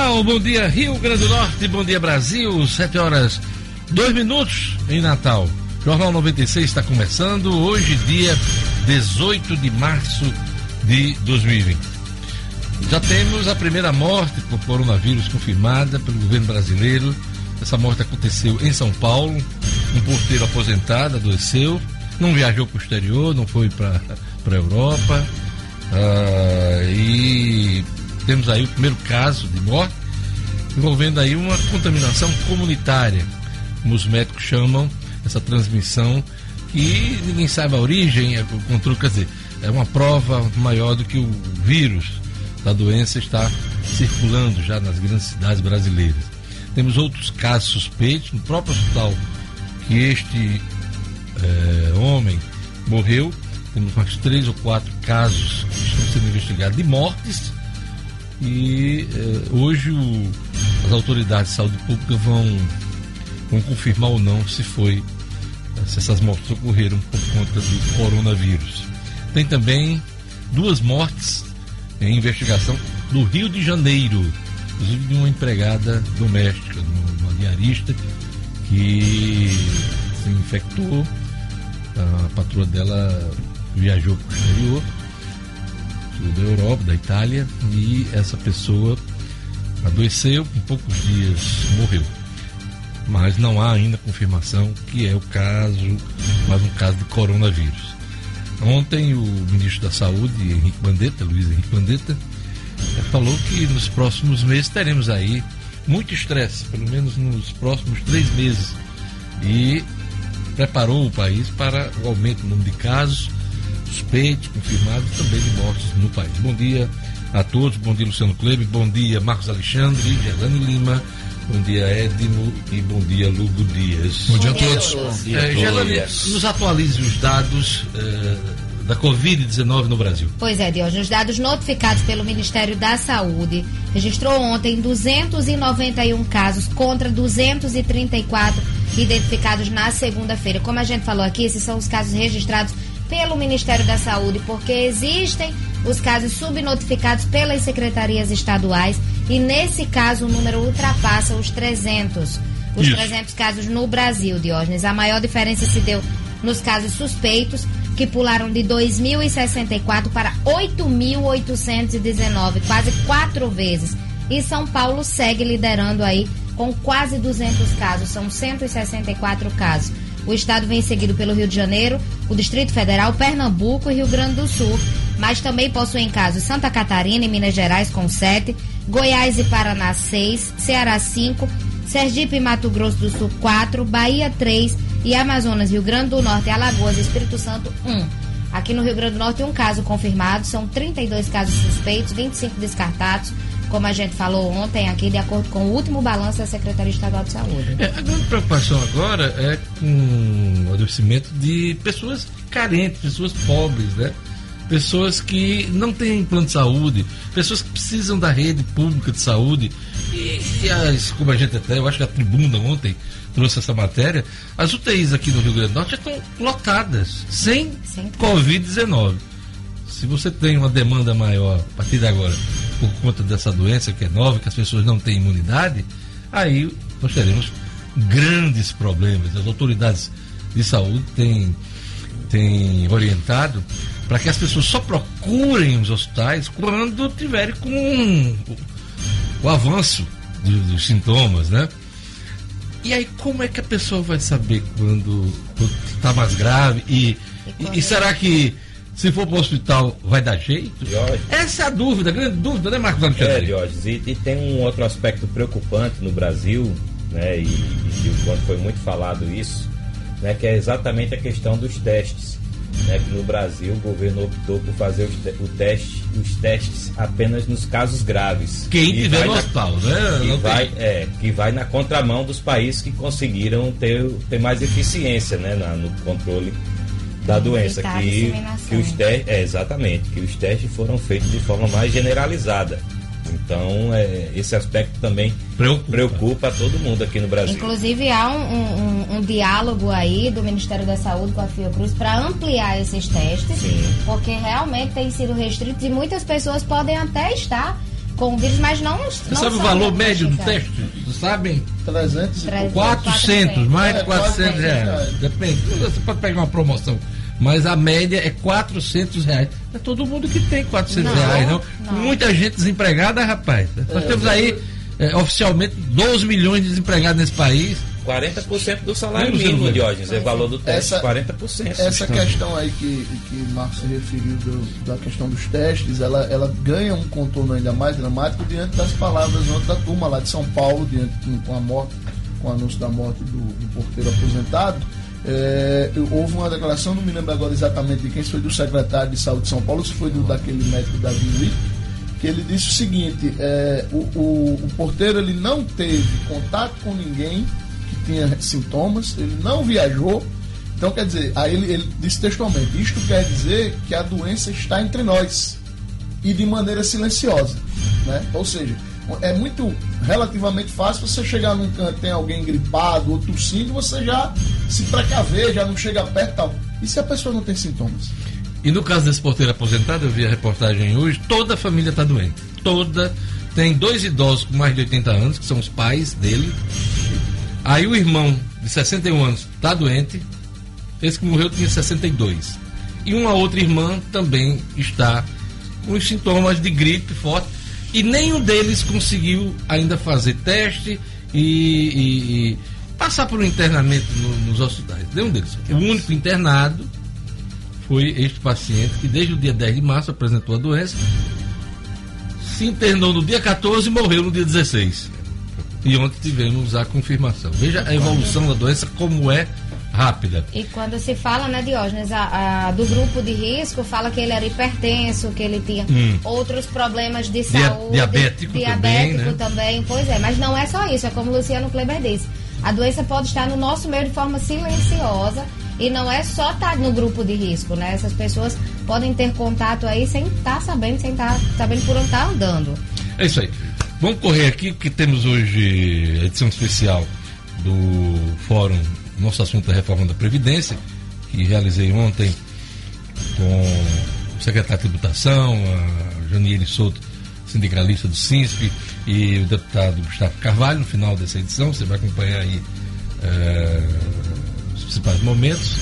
Natal, bom dia Rio Grande do Norte, bom dia Brasil, 7 horas 2 minutos em Natal. Jornal 96 está começando hoje, dia 18 de março de 2020. Já temos a primeira morte por coronavírus confirmada pelo governo brasileiro. Essa morte aconteceu em São Paulo. Um porteiro aposentado adoeceu, não viajou para o exterior, não foi para a Europa. Ah, e temos aí o primeiro caso de morte envolvendo aí uma contaminação comunitária, como os médicos chamam essa transmissão, que ninguém sabe a origem, é, o controle, quer dizer, é uma prova maior do que o vírus da doença está circulando já nas grandes cidades brasileiras. Temos outros casos suspeitos, no próprio hospital que este é, homem morreu, temos mais três ou quatro casos que estão sendo investigados de mortes e eh, hoje o, as autoridades de saúde pública vão, vão confirmar ou não se foi se essas mortes ocorreram por conta do coronavírus. Tem também duas mortes em investigação no Rio de Janeiro, inclusive de uma empregada doméstica, uma diarista que se infectou. A patroa dela viajou para o exterior da Europa, da Itália, e essa pessoa adoeceu, em poucos dias morreu. Mas não há ainda confirmação que é o caso, mais um caso de coronavírus. Ontem o ministro da Saúde, Henrique Bandetta, Luiz Henrique Bandetta, falou que nos próximos meses teremos aí muito estresse, pelo menos nos próximos três meses. E preparou o país para o aumento do número de casos suspeitos, confirmados também de mortes no país. Bom dia a todos, bom dia Luciano Kleber, bom dia Marcos Alexandre, Gerlane Lima, bom dia Edmo e bom dia Lugo Dias. Bom dia a todos. É, Gerlane, nos atualize os dados é, da Covid-19 no Brasil. Pois é, Diógenes, os dados notificados pelo Ministério da Saúde registrou ontem 291 casos contra 234 identificados na segunda-feira. Como a gente falou aqui, esses são os casos registrados pelo Ministério da Saúde, porque existem os casos subnotificados pelas secretarias estaduais e nesse caso o número ultrapassa os 300. Os Isso. 300 casos no Brasil, Diógenes. A maior diferença se deu nos casos suspeitos, que pularam de 2.064 para 8.819, quase quatro vezes. E São Paulo segue liderando aí com quase 200 casos, são 164 casos. O estado vem seguido pelo Rio de Janeiro, o Distrito Federal, Pernambuco e Rio Grande do Sul, mas também possuem casos Santa Catarina e Minas Gerais com 7, Goiás e Paraná 6, Ceará 5, Sergipe e Mato Grosso do Sul 4, Bahia 3 e Amazonas, Rio Grande do Norte, Alagoas e Espírito Santo 1. Aqui no Rio Grande do Norte, um caso confirmado, são 32 casos suspeitos, 25 descartados, como a gente falou ontem aqui, de acordo com o último balanço da Secretaria Estadual de Saúde. É, a grande preocupação agora é com o adoecimento de pessoas carentes, pessoas pobres, né? Pessoas que não têm plano de saúde, pessoas que precisam da rede pública de saúde. E, e as, como a gente até, eu acho que a tribuna ontem trouxe essa matéria, as UTIs aqui no Rio Grande do Norte já estão lotadas, sem, sem Covid-19. Se você tem uma demanda maior a partir de agora por conta dessa doença que é nova, que as pessoas não têm imunidade, aí nós teremos grandes problemas. As autoridades de saúde têm, têm orientado para que as pessoas só procurem os hospitais quando tiverem com o avanço dos, dos sintomas, né? E aí como é que a pessoa vai saber quando está mais grave e, e, e será que se for para o hospital, vai dar jeito? Essa é a dúvida, a grande dúvida, né, Marcos Alexandre? É, Diógenes, e, e, tem um outro aspecto preocupante no Brasil, né, e, e quando foi muito falado isso, né, que é exatamente a questão dos testes. Né, que no Brasil o governo optou por fazer os, te, o teste, os testes apenas nos casos graves. Quem tiver no hospital, né? Que vai, é, que vai na contramão dos países que conseguiram ter, ter mais eficiência né, na, no controle da doença, que, que os testes, é, exatamente, que os testes foram feitos de forma mais generalizada. Então, é, esse aspecto também preocupa. preocupa todo mundo aqui no Brasil. Inclusive, há um, um, um diálogo aí do Ministério da Saúde com a Fiocruz para ampliar esses testes, Sim. porque realmente tem sido restrito e muitas pessoas podem até estar com o vírus, mas não. Você sabe o valor médio do teste? Vocês sabem? 300 400, 400, mais de 400 é, reais. Depende. Você pode pegar uma promoção. Mas a média é 400 reais. Não é todo mundo que tem 400 não, reais, não. não. Muita gente desempregada, rapaz. Nós é, temos aí, é, oficialmente, 12 milhões de desempregados nesse país. 40% do salário mínimo, Diógenes, é valor do teste, essa, 40%. Essa questão aí que, que Marcos se referiu do, da questão dos testes, ela, ela ganha um contorno ainda mais dramático diante das palavras da turma lá de São Paulo, diante, com a morte, com o anúncio da morte do, do porteiro aposentado. É, houve uma declaração, não me lembro agora exatamente de quem, se foi do secretário de saúde de São Paulo, se foi do, daquele médico Davi Witt, que ele disse o seguinte: é, o, o, o porteiro ele não teve contato com ninguém tinha sintomas, ele não viajou. Então, quer dizer, aí ele, ele disse textualmente: isto quer dizer que a doença está entre nós e de maneira silenciosa. Né? Ou seja, é muito relativamente fácil você chegar num canto, tem alguém gripado ou tossindo, você já se precaver, já não chega perto tal. E se a pessoa não tem sintomas? E no caso desse porteiro aposentado, eu vi a reportagem hoje, toda a família está doente. Toda. Tem dois idosos com mais de 80 anos, que são os pais dele, Aí o irmão de 61 anos está doente, esse que morreu tinha 62. E uma outra irmã também está com os sintomas de gripe forte. E nenhum deles conseguiu ainda fazer teste e, e, e passar por um internamento no, nos hospitais. Nenhum deles. O único internado foi este paciente que desde o dia 10 de março apresentou a doença, se internou no dia 14 e morreu no dia 16 e ontem tivemos a confirmação. Veja a evolução da doença como é rápida. E quando se fala, né, Diógenes, a, a, do grupo de risco, fala que ele era hipertenso, que ele tinha hum. outros problemas de saúde. Diabético, diabético também, né? também. Pois é, mas não é só isso, é como o Luciano Kleber disse. A doença pode estar no nosso meio de forma silenciosa e não é só estar no grupo de risco, né? Essas pessoas podem ter contato aí sem estar tá sabendo, sem estar tá sabendo por onde está andando. É isso aí. Vamos correr aqui, porque temos hoje a edição especial do Fórum Nosso Assunto é Reforma da Previdência, que realizei ontem com o secretário de Tributação, a Janiele Souto, sindicalista do SINSP, e o deputado Gustavo Carvalho, no final dessa edição. Você vai acompanhar aí é, os principais momentos.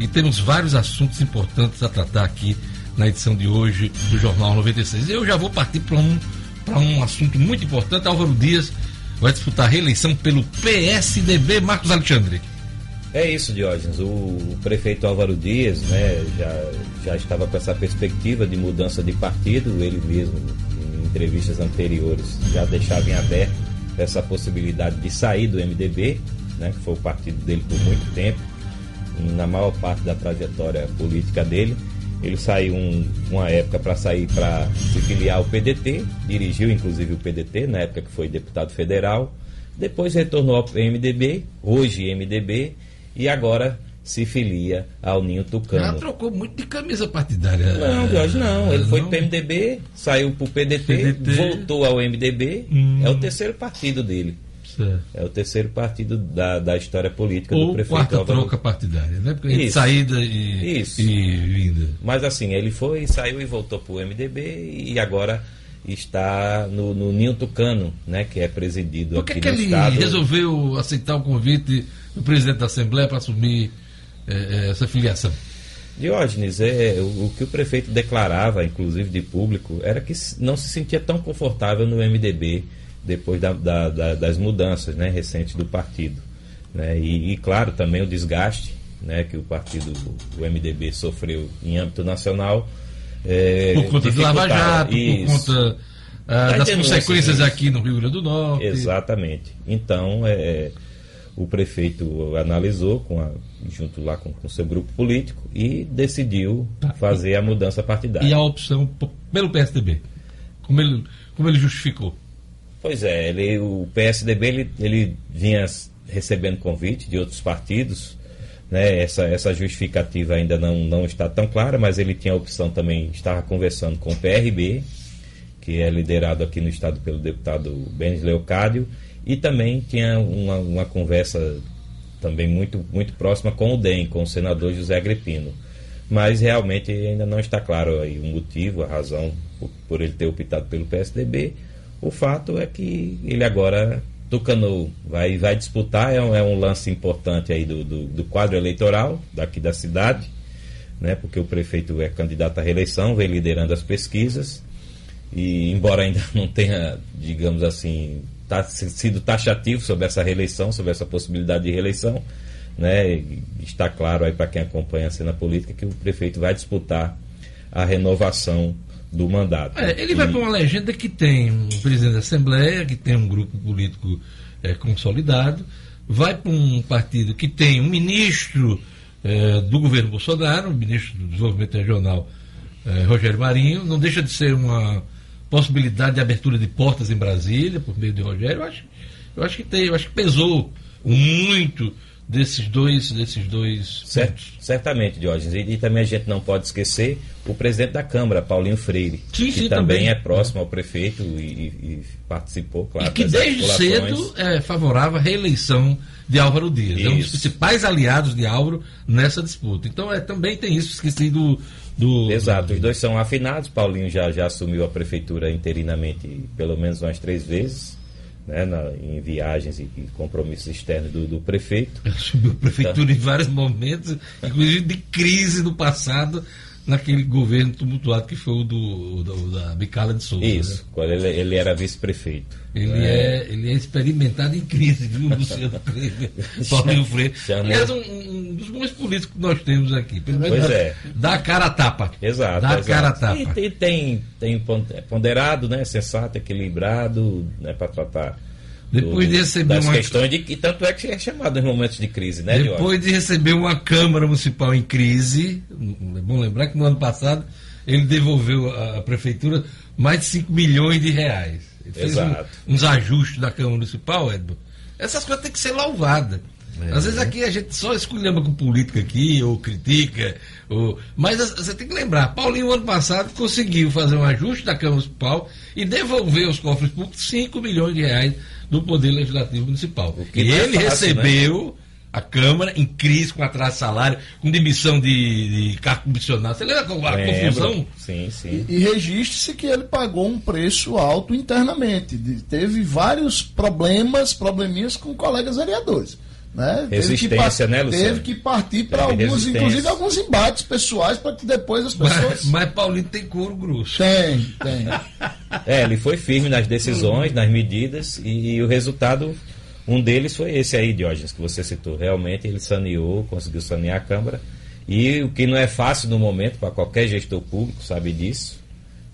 E temos vários assuntos importantes a tratar aqui na edição de hoje do Jornal 96. Eu já vou partir para um para um assunto muito importante. Álvaro Dias vai disputar a reeleição pelo PSDB. Marcos Alexandre. É isso, Diógenes. O, prefeito Álvaro Dias né, já, já estava com essa perspectiva de mudança de partido. Ele mesmo, em entrevistas anteriores, já deixava em aberto essa possibilidade de sair do MDB, né, que foi o partido dele por muito tempo, na maior parte da trajetória política dele. Ele saiu um, uma época para sair para se filiar ao PDT, dirigiu inclusive o PDT na época que foi deputado federal. Depois retornou ao MDB, hoje MDB, e agora se filia ao Ninho Tucano. Já trocou muito de camisa partidária. Não, hoje não. Ele não. foi para o MDB, saiu para o PDT, PDT, voltou ao MDB. Hum. É o terceiro partido dele. Certo. É o terceiro partido da, da história política Ou do prefeito quarta Álvaro. troca partidária, né? Porque Isso. saída e, Isso. e vinda. Mas assim, ele foi, saiu e voltou para o MDB e agora está no, no Ninho Tucano, né? Que é presidido Por que aqui que no ele estado. resolveu aceitar o convite do presidente da Assembleia para assumir é, essa filiação? Diógenes, é, o, o, que o prefeito declarava, inclusive de público, era que não se sentia tão confortável no MDB depois da, da, da, das mudanças né, recentes do partido. Né? E, e, claro, também o desgaste né, que o partido, o MDB, sofreu em âmbito nacional. É, por conta do Lava Jato, isso. por conta ah, das consequências aqui no Rio Grande do Norte. Exatamente. Então, é, o prefeito analisou com a, junto lá com o seu grupo político e decidiu tá. fazer a mudança partidária. E a opção pelo PSDB? Como ele, como ele justificou? Pois é, ele, o PSDB ele, ele vinha recebendo convite de outros partidos, né? essa, essa justificativa ainda não, não está tão clara, mas ele tinha a opção também, estava conversando com o PRB, que é liderado aqui no estado pelo deputado Benes Leocádio, e também tinha uma, uma conversa também muito, muito próxima com o DEM, com o senador José Agripino. Mas realmente ainda não está claro aí o motivo, a razão por, por ele ter optado pelo PSDB O fato é que ele agora Tucano vai, vai disputar, é um, é um lance importante aí do, do, do, quadro eleitoral daqui da cidade, né, porque o prefeito é candidato à reeleição, vem liderando as pesquisas, e embora ainda não tenha, digamos assim, tá, sido taxativo sobre essa reeleição, sobre essa possibilidade de reeleição, né, está claro aí para quem acompanha a cena política que o prefeito vai disputar a renovação do mandato. É, ele vai para uma legenda que tem um presidente da Assembleia, que tem um grupo político é, consolidado, vai para um partido que tem um ministro é, do governo Bolsonaro, o ministro do Desenvolvimento Regional, é, Rogério Marinho, não deixa de ser uma possibilidade de abertura de portas em Brasília por meio de Rogério. Eu acho, eu acho que tem, eu acho que pesou muito desses dois desses dois certo, certamente Diógenes. E, e, também a gente não pode esquecer o presidente da Câmara Paulinho Freire sim, que sim, também, também, é próximo ao prefeito e, e participou claro e que desde cedo é favorável à reeleição de Álvaro Dias. Isso. é um dos principais aliados de Álvaro nessa disputa. Então é também tem isso esqueci do, do exato do... os dois são afinados. Paulinho já já assumiu a prefeitura interinamente pelo menos umas três vezes né, na, em viagens e, e, compromissos externos do, do prefeito. Assumiu a prefeitura então, em vários momentos, inclusive de crise no passado, naquele governo tumultuado que foi o do, do da Bicala de Souza. Isso, né? quando ele, ele era vice-prefeito. Ele é. é. ele é experimentado em crise, viu, Luciano Freire? Paulinho Freire. Aliás, um, um, dos bons políticos que nós temos aqui. Pelo menos pois é. Dá cara a tapa. Exato. Dá exato. cara a tapa. E, e, tem, tem ponderado, né, sensato, equilibrado, né, para tratar depois do, de receber das uma... questões de e tanto é que é chamado em momentos de crise, né? Depois de receber uma Câmara Municipal em crise, é bom lembrar que no ano passado ele devolveu à prefeitura mais de 5 milhões de reais. Ele fez um, uns ajustes da Câmara Municipal, Edmo. Essas coisas têm que ser louvadas. É. Às vezes aqui a gente só esculhamba com política aqui, ou critica, ou... mas você tem que lembrar, Paulinho ano passado conseguiu fazer um ajuste da Câmara Municipal e devolver aos cofres públicos 5 milhões de reais do Poder Legislativo Municipal. E é ele fácil, recebeu né? a Câmara em crise com atraso de salário, com demissão de, de cargo comissionado. Você lembra a, a confusão? Sim, sim. E, e registre-se que ele pagou um preço alto internamente. De, teve vários problemas, probleminhas com colegas vereadores. Né? Resistência, né, Luciano? Teve que partir para alguns, inclusive alguns embates pessoais, para que depois as pessoas. Mas, mas Paulinho tem couro grosso. Tem, tem. é, ele foi firme nas decisões, nas medidas, e, e, o resultado, um deles foi esse aí, Diógenes, que você citou. Realmente ele saneou, conseguiu sanear a Câmara. E o que não é fácil no momento para qualquer gestor público, sabe disso.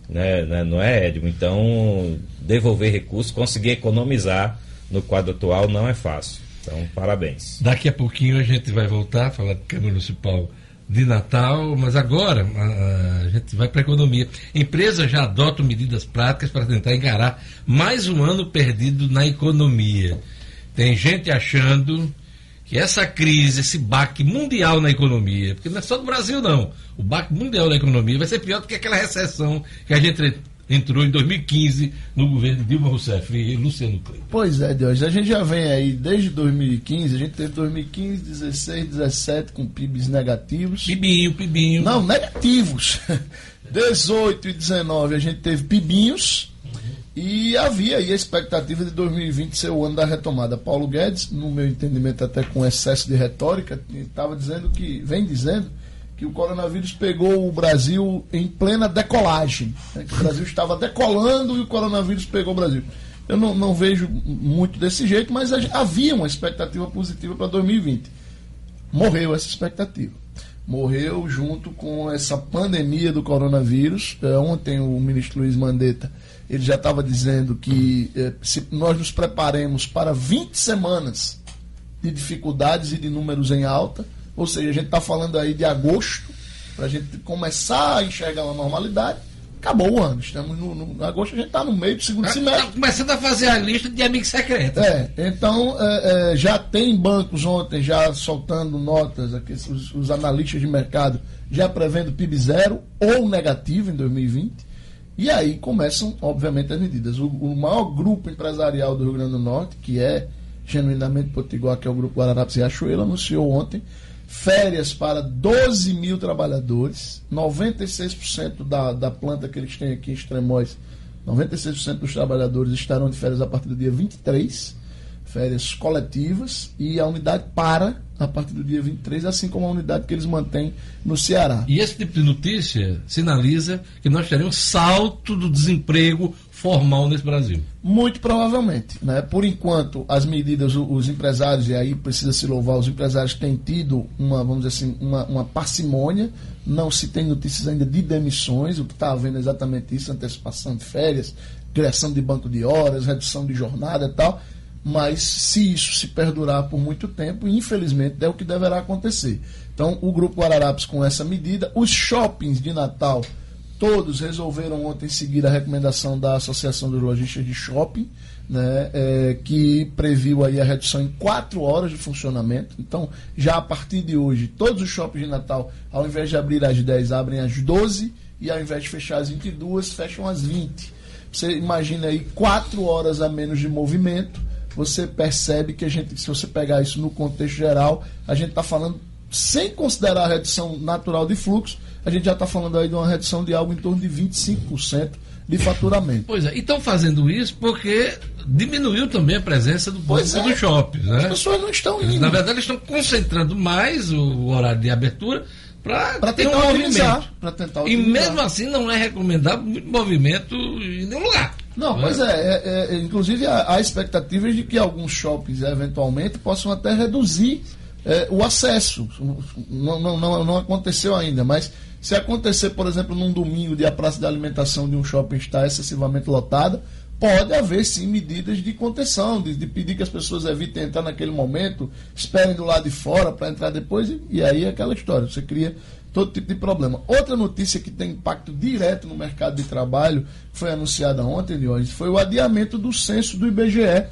Né, né, não é, Edmo? Então, devolver recursos, conseguir economizar no quadro atual não é fácil. Então, parabéns. Daqui a pouquinho a gente vai voltar a falar de Câmara Municipal de Natal, mas agora a, gente vai para a economia. Empresas já adotam medidas práticas para tentar encarar mais um ano perdido na economia. Tem gente achando que essa crise, esse baque mundial na economia, porque não é só do Brasil não, o baque mundial na economia vai ser pior do que aquela recessão que a gente entrou em 2015 no governo de Dilma Rousseff e Luciano Kleber. Pois é, Deus. A gente já vem aí desde 2015, a gente teve 2015, 16, 17 com PIBs negativos. Pibinho, pibinho. Não, negativos. 18 e 19 a gente teve pibinhos. E havia aí a expectativa de 2020 ser o ano da retomada. Paulo Guedes, no meu entendimento, até com excesso de retórica, estava dizendo que, vem dizendo, que o coronavírus pegou o Brasil em plena decolagem. Né? O Brasil estava decolando e o coronavírus pegou o Brasil. Eu não, não vejo muito desse jeito, mas havia uma expectativa positiva para 2020. Morreu essa expectativa. Morreu junto com essa pandemia do coronavírus. É, ontem o ministro Luiz Mandetta ele já estava dizendo que é, se nós nos preparemos para 20 semanas de dificuldades e de números em alta, ou seja, a gente está falando aí de agosto, para a gente começar a enxergar uma normalidade. Acabou o ano, estamos no, no agosto, a gente está no meio do segundo tá, semestre. Está começando a fazer a lista de amigos secretos. É, então é, é, já tem bancos ontem já soltando notas, aqui, os, os analistas de mercado já prevendo PIB zero ou negativo em 2020. E aí começam, obviamente, as medidas. O, o, maior grupo empresarial do Rio Grande do Norte, que é genuinamente Potiguar, que é o grupo Guararapes e Riachuelo, anunciou ontem férias para 12 mil trabalhadores, 96% da, da planta que eles têm aqui em Extremóis 96% dos trabalhadores estarão de férias a partir do dia 23, férias coletivas, e a unidade para a partir do dia 23, assim como a unidade que eles mantêm no Ceará. E esse tipo de notícia sinaliza que nós teremos salto do desemprego formal nesse Brasil. Muito provavelmente. Né? Por enquanto, as medidas, os empresários, e aí precisa se louvar, os empresários têm tido uma, vamos dizer assim, uma, uma parcimônia, não se tem notícias ainda de demissões, o que está havendo é exatamente isso, antecipação de férias, criação de banco de horas, redução de jornada e tal mas se isso se perdurar por muito tempo, infelizmente é o que deverá acontecer. Então, o Grupo Ararapes, com essa medida, os shoppings de Natal, todos resolveram ontem seguir a recomendação da Associação dos Lojistas de Shopping, né, é, que previu aí a redução em quatro horas de funcionamento. Então, já a partir de hoje, todos os shoppings de Natal, ao invés de abrir às 10, abrem às 12 e ao invés de fechar às 22, fecham às 20. Você imagina aí quatro horas a menos de movimento você percebe que a gente, se você pegar isso no contexto geral, a gente está falando, sem considerar a redução natural de fluxo, a gente já está falando aí de uma redução de algo em torno de 25% de faturamento. Pois é, e estão fazendo isso porque diminuiu também a presença do público é, dos shoppings. Né? As pessoas não estão indo. Na verdade, eles estão concentrando mais o horário de abertura para ter um movimento. Tentar e mesmo assim não é recomendável muito movimento em nenhum lugar. Não, não pois é, é, é, inclusive há, há expectativas de que alguns shoppings eventualmente possam até reduzir é, o acesso. Não, não, não, aconteceu ainda, mas se acontecer, por exemplo, num domingo de a praça de alimentação de um shopping estar excessivamente lotada, pode haver sim medidas de contenção, de, de, pedir que as pessoas evitem entrar naquele momento, esperem do lado de fora para entrar depois, e, e aí é aquela história, você cria todo tipo de problema. Outra notícia que tem impacto direto no mercado de trabalho, foi anunciada ontem, de hoje, foi o adiamento do censo do IBGE,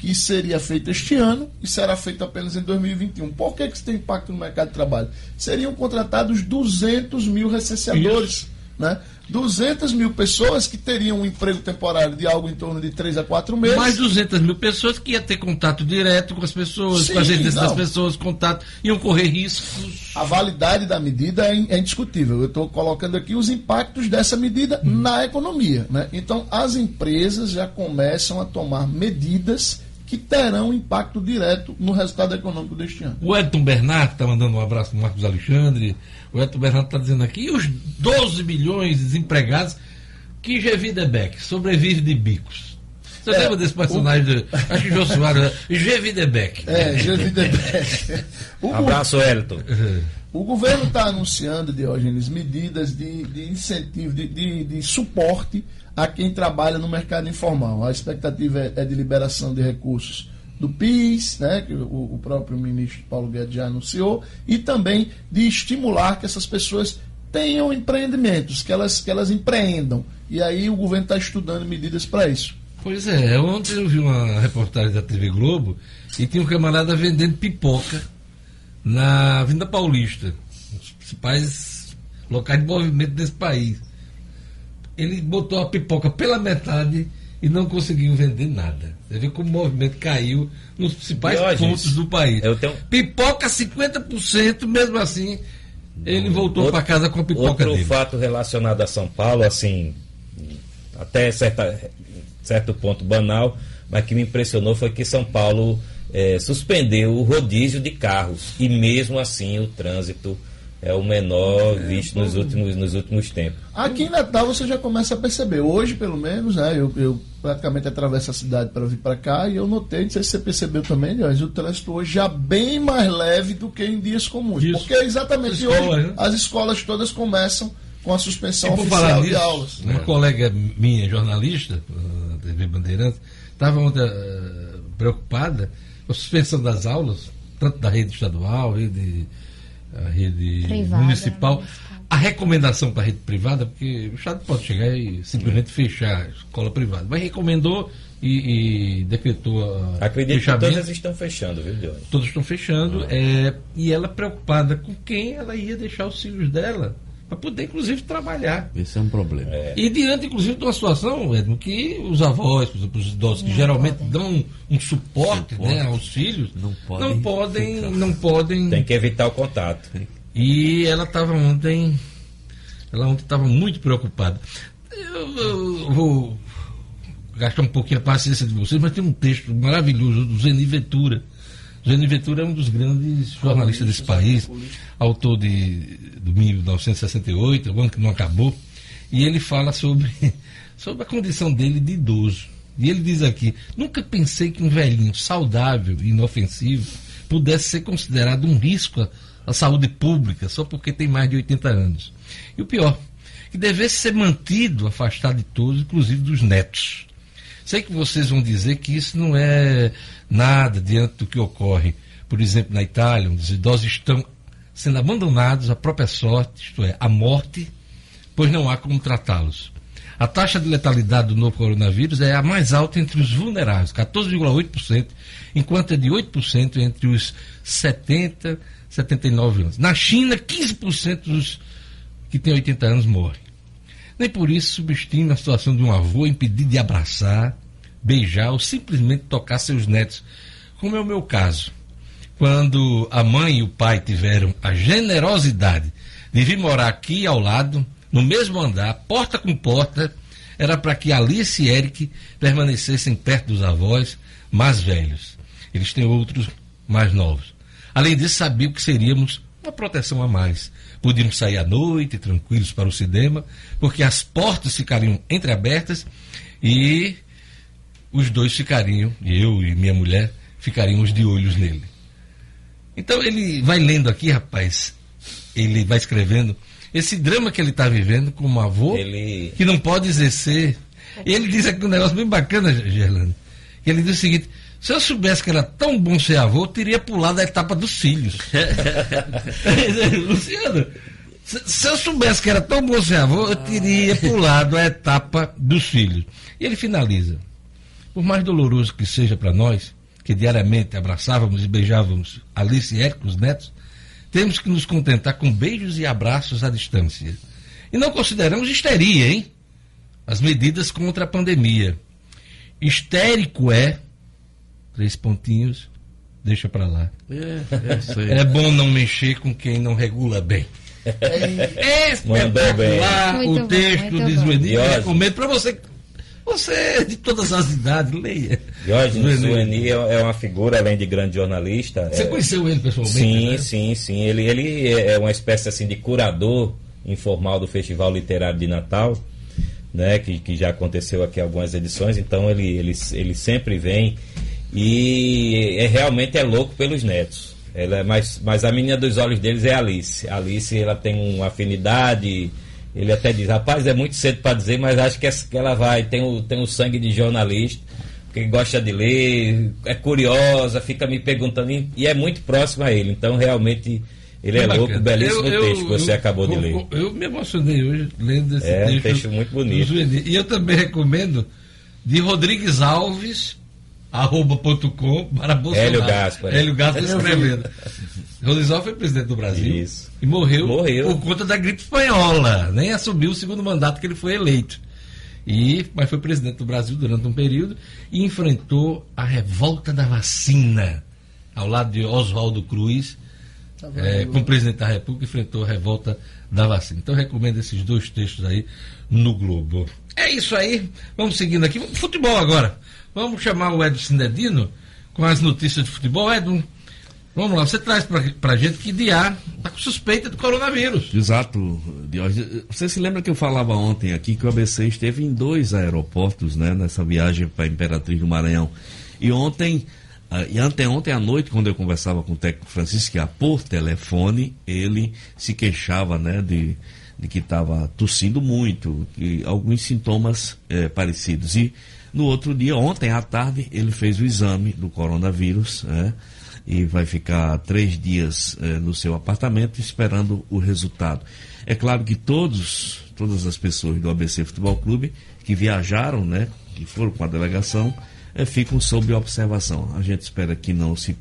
que seria feito este ano e será feito apenas em 2021. Por que, que isso tem impacto no mercado de trabalho? Seriam contratados 200 mil recenseadores. Isso. Né? 200 mil pessoas que teriam um emprego temporário de algo em torno de 3 a 4 meses. Mais 200 mil pessoas que iam ter contato direto com as pessoas, Sim, com as residências das pessoas, contato, iam correr riscos. A validade da medida é, é indiscutível. Eu estou colocando aqui os impactos dessa medida hum. na economia. Né? Então, as empresas já começam a tomar medidas que terão impacto direto no resultado econômico deste ano. O Edson Bernardo está mandando um abraço para o Marcos Alexandre. O Edson Bernardo está dizendo aqui, e os 12 milhões de desempregados que Gevidebeck sobrevive de bicos? Você é, lembra desse personagem? O... De, acho que Jô Soares, Gevidebeck. É, Gevidebeck. Abraço, Elton. O governo está anunciando, Diógenes, medidas de, de incentivo, de, de, de suporte a quem trabalha no mercado informal. A expectativa é, é de liberação de recursos do PIS, né, que o, próprio ministro Paulo Guedes já anunciou, e também de estimular que essas pessoas tenham empreendimentos, que elas, que elas empreendam. E aí o governo está estudando medidas para isso. Pois é, ontem eu vi uma reportagem da TV Globo e tinha um camarada vendendo pipoca na Avenida Paulista, um dos principais locais de movimento desse país ele botou a pipoca pela metade e não conseguiu vender nada. Você vê como o movimento caiu nos principais pontos do país. Tenho... Pipoca 50%, mesmo assim, ele voltou para casa com a pipoca outro dele. Outro fato relacionado a São Paulo, assim, até certa, certo ponto banal, mas que me impressionou foi que São Paulo é, suspendeu o rodízio de carros e mesmo assim o trânsito é o menor é, visto nos últimos, nos últimos tempos. Aqui em Natal você já começa a perceber. Hoje, pelo menos, né, eu, eu praticamente atravesso a cidade para vir para cá e eu notei, não sei se você percebeu também, mas o trânsito hoje já bem mais leve do que em dias comuns. Isso. Porque exatamente hoje né? as escolas todas começam com a suspensão oficial de aulas. Uma colega minha, jornalista, da TV Bandeirantes, estava uh, preocupada com a suspensão das aulas, tanto da rede estadual, rede a rede privada, municipal. A recomendação para a rede privada, porque o Estado pode chegar e simplesmente fechar a escola privada, mas recomendou e, e decretou a Acredito fechamento. que todas estão fechando, viu, Deus? Todas estão fechando, ah. é, e ela preocupada com quem ela ia deixar os filhos dela para poder, inclusive, trabalhar. Esse é um problema. É. E diante, inclusive, de uma situação, Edmo, que os avós, por exemplo, os idosos que não geralmente podem. dão um suporte, suporte, né, aos filhos, não podem, não podem, não podem. Tem que evitar o contato. E ela estava ontem, ela ontem estava muito preocupada. Eu, eu, vou gastar um pouquinho a paciência de vocês, mas tem um texto maravilhoso do Zeni Ventura. Zeni Ventura é um dos grandes jornalistas desse país, autor de, do 1968, o ano que não acabou, e ele fala sobre, sobre a condição dele de idoso. E ele diz aqui: nunca pensei que um velhinho saudável e inofensivo pudesse ser considerado um risco à saúde pública só porque tem mais de 80 anos. E o pior, que devesse ser mantido afastado de todos, inclusive dos netos. Sei que vocês vão dizer que isso não é nada diante do que ocorre, por exemplo, na Itália, onde os idosos estão sendo abandonados à própria sorte, isto é, à morte, pois não há como tratá-los. A taxa de letalidade do novo coronavírus é a mais alta entre os vulneráveis, 14,8%, enquanto é de 8% entre os 70 e 79 anos. Na China, 15% dos que têm 80 anos morrem. Nem por isso subestime a situação de um avô impedido de abraçar, beijar ou simplesmente tocar seus netos, como é o meu caso. Quando a mãe e o pai tiveram a generosidade de vir morar aqui ao lado, no mesmo andar, porta com porta, era para que Alice e Eric permanecessem perto dos avós mais velhos. Eles têm outros mais novos. Além disso, sabiam que seríamos uma proteção a mais. Podíamos sair à noite, tranquilos para o cinema, porque as portas ficariam entreabertas e os dois ficariam, eu e minha mulher, ficaríamos de olhos nele. Então ele vai lendo aqui, rapaz, ele vai escrevendo esse drama que ele está vivendo como avô, ele... que não pode exercer. Ele diz aqui um negócio bem bacana, Gerlando. Ele diz o seguinte: se eu soubesse que era tão bom ser avô, eu teria pulado a etapa dos filhos. Luciano, se eu soubesse que era tão bom ser avô, eu teria pulado a etapa dos filhos. E ele finaliza: por mais doloroso que seja para nós, que diariamente abraçávamos e beijávamos Alice e Érico, os netos, temos que nos contentar com beijos e abraços à distância. E não consideramos histeria, hein? As medidas contra a pandemia. Histérico é. Três pontinhos, deixa para lá. É, é, é, bom não mexer com quem não regula bem. É espetacular o texto de Zuenir. Recomendo para você você, de todas as idades, leia. Jorge Zueni é, é uma figura, além de grande jornalista. Você é... conheceu ele pessoalmente? Sim, né? sim, sim. Ele, ele é uma espécie assim de curador informal do Festival Literário de Natal, né, que, que já aconteceu aqui algumas edições, então ele, ele, ele sempre vem e é, realmente é louco pelos netos. Ela é, mas, mas a menina dos olhos deles é Alice. Alice ela tem uma afinidade ele até diz, rapaz, é muito cedo para dizer, mas acho que ela vai, tem o, tem o sangue de jornalista, que gosta de ler, é curiosa, fica me perguntando, e é muito próximo a ele. Então, realmente, ele é, é louco, belíssimo eu, texto eu, que você eu, acabou de ler. Eu me emocionei hoje lendo esse é, texto. É um texto muito bonito. E eu também recomendo de Rodrigues Alves, arroba.com para Bolsonaro. Hélio Gaspar. Hélio Gaspar escrevendo. Rodrigo foi presidente do Brasil Isso. e morreu, morreu, por conta da gripe espanhola. Nem assumiu o segundo mandato que ele foi eleito. E, mas foi presidente do Brasil durante um período e enfrentou a revolta da vacina ao lado de Oswaldo Cruz, tá é, como presidente da República, enfrentou a revolta da vacina. Então recomendo esses dois textos aí no Globo. É isso aí. Vamos seguindo aqui. Futebol agora. Vamos chamar o Edson Cinedino com as notícias de futebol. Edson, Vamos lá, você traz para a gente que Diá está com suspeita do coronavírus. Exato, Diógenes. Você se lembra que eu falava ontem aqui que o ABC esteve em dois aeroportos, né, nessa viagem para Imperatriz do Maranhão. E ontem, uh, e anteontem à noite, quando eu conversava com o técnico Francisco por telefone, ele se queixava, né, de, de que estava tossindo muito, e alguns sintomas eh, parecidos. E no outro dia, ontem à tarde, ele fez o exame do coronavírus, né? e vai ficar três dias eh, no seu apartamento esperando o resultado. É claro que todos, todas as pessoas do ABC Futebol Clube que viajaram, né, que foram com a delegação, eh, ficam sob observação. A gente espera que não se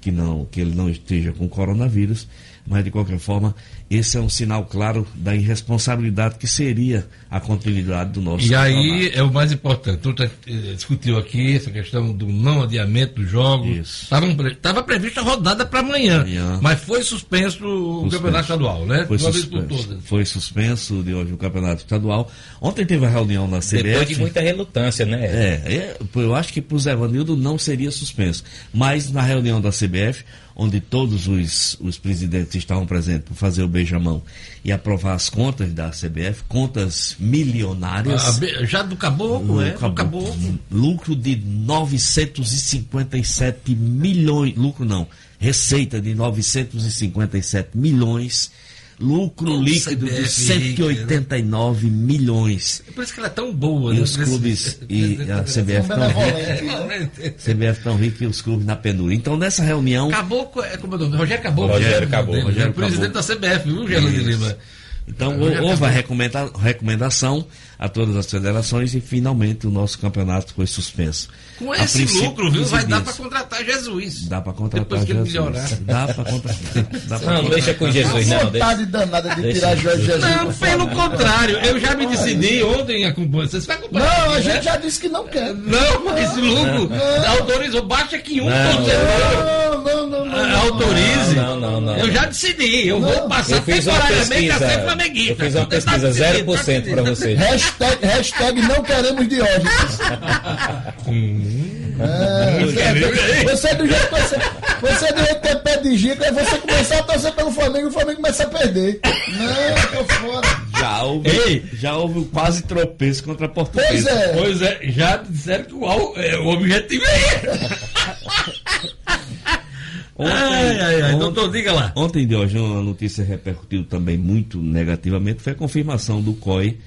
que não que ele não esteja com coronavírus, mas de qualquer forma esse é um sinal claro da irresponsabilidade que seria a continuidade do nosso E aí é o mais importante. Tu tá, eh, discutiu aqui essa questão do não adiamento dos jogos. Estava prevista a rodada para amanhã, amanhã, mas foi suspenso o suspenso. campeonato estadual, né? Foi suspenso, foi suspenso de hoje o campeonato estadual. Ontem teve a reunião na CBF. Depois de muita relutância, né? É, é eu acho que para o Zé Vanildo não seria suspenso. Mas na reunião da CBF, onde todos os, os presidentes estavam presentes para fazer o beijamão e aprovar as contas da CBF, contas milionárias. Ah, já do caboclo, é? Caboclo, caboclo. Lucro de 957 milhões. Lucro não, receita de 957 milhões lucro Nossa, líquido de 189 rica, né? milhões. É por isso que ela é tão boa. E né? os clubes e a CBF tão rica. CBF tão rica e os clubes na penúria. Então nessa reunião... Caboclo, é como é o nome? Rogério Caboclo. Rogério Caboclo. Rogério presidente da CBF, viu, Geraldo de Lima? Então houve a recomenda recomendação a todas as federações e finalmente o nosso campeonato foi suspenso. Com esse lucro, viu, vai dar para contratar Jesus. Dá para contratar Jesus. Melhorar. Dá para contratar. Dá não, não deixa com Jesus, não. vontade danada de tirar Jesus. Não, pelo contrário, eu já me decidi ontem a acompanhar. Você vai acompanhar? Não, a gente né? já disse que não quer. Não, esse lucro autorizou. Baixa que um torcedor. Não, não, não. Autorize. Não, não, não. Eu já decidi. Eu vou passar temporariamente a ser flamenguista. Eu fiz uma pesquisa 0% para vocês. Hashtag, hashtag não queremos Diógenes. é, você, é do jeito que você, você é do jeito que é pé de giga, é você começar a torcer pelo Flamengo e o Flamengo começar a perder. Não, tô fora. Já houve, Ei, já houve quase tropeço contra a Portuguesa. Pois é. Pois é, já disseram que o, é, o objetivo é Ontem, ai, ai, ai. Ontem, Doutor, diga lá. Ontem, de hoje, uma notícia repercutiu também muito negativamente foi a confirmação do COI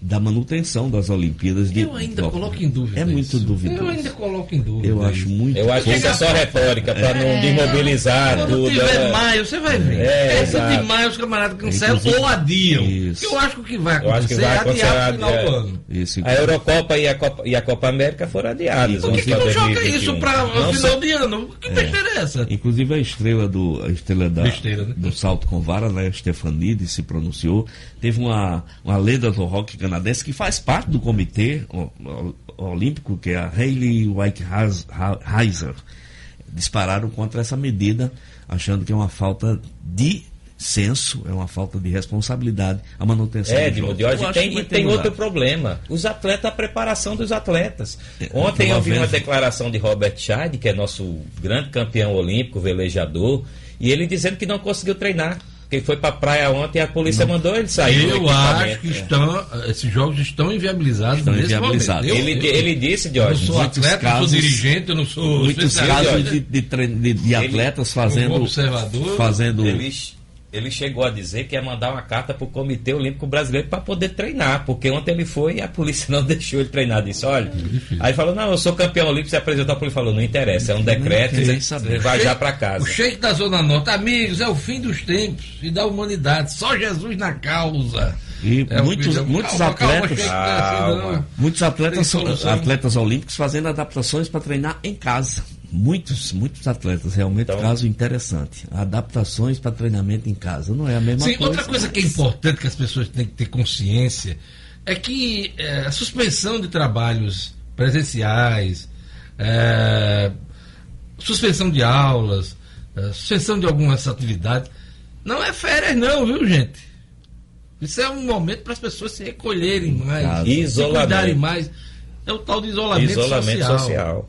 da manutenção das Olimpíadas de Eu ainda coloco em dúvida. É muito isso. duvidoso. Eu ainda coloco em dúvida. Eu acho muito. Eu acho que isso é só retórica para não é. desmobilizar Quando tudo. tiver é... maio, você vai ver. É, Essa de maio os camaradas cancelam ou adiam. Isso. Eu acho que o que vai acontecer, que vai acontecer é adiar no final do ano. Isso. A Eurocopa e a Copa, e a Copa América foram adiadas. Por que, que não joga isso para o final de ano? Que besteira é essa? Inclusive a estrela do a estrela da, besteira, né? do salto com vara, né, Stefanide se pronunciou. Teve uma, uma lenda do rock canadense que faz parte do comitê olímpico, que é a Hayley Whiteheiser, dispararam contra essa medida, achando que é uma falta de senso, é uma falta de responsabilidade a manutenção é, de hoje tem, e tem outro problema. Os atletas, a preparação dos atletas. É, Ontem eu vi uma declaração de Robert Scheid, que é nosso grande campeão olímpico, velejador, e ele dizendo que não conseguiu treinar. Quem foi para a praia ontem, a polícia não. mandou ele sair. Eu acho que estão, esses jogos estão inviabilizados estão inviabilizados. Ele, eu, ele disse, Jorge. Eu não sou atleta, casos, sou dirigente, eu não sou. Muitos casos de, de, de, de atletas fazendo. observador. Fazendo. Eles, ele chegou a dizer que ia mandar uma carta para o Comitê Olímpico Brasileiro para poder treinar, porque ontem ele foi e a polícia não deixou ele treinar. Disse: olha. É aí falou: não, eu sou campeão olímpico. Você apresentou a polícia falou: não interessa, é um decreto, você, você vai já para casa. O chefe da Zona Norte, amigos, é o fim dos tempos e da humanidade. Só Jesus na causa. E é muitos, muitos calma, atletas, calma, assim, muitos atletas, atletas olímpicos fazendo adaptações para treinar em casa. Muitos, muitos atletas, realmente então, caso interessante. Adaptações para treinamento em casa. Não é a mesma sim, coisa. Outra coisa que é importante que as pessoas têm que ter consciência é que é, a suspensão de trabalhos presenciais, é, suspensão de aulas, é, suspensão de algumas atividades, não é férias não, viu gente? Isso é um momento para as pessoas se recolherem mais, se cuidarem mais. É o tal de isolamento, isolamento social. social.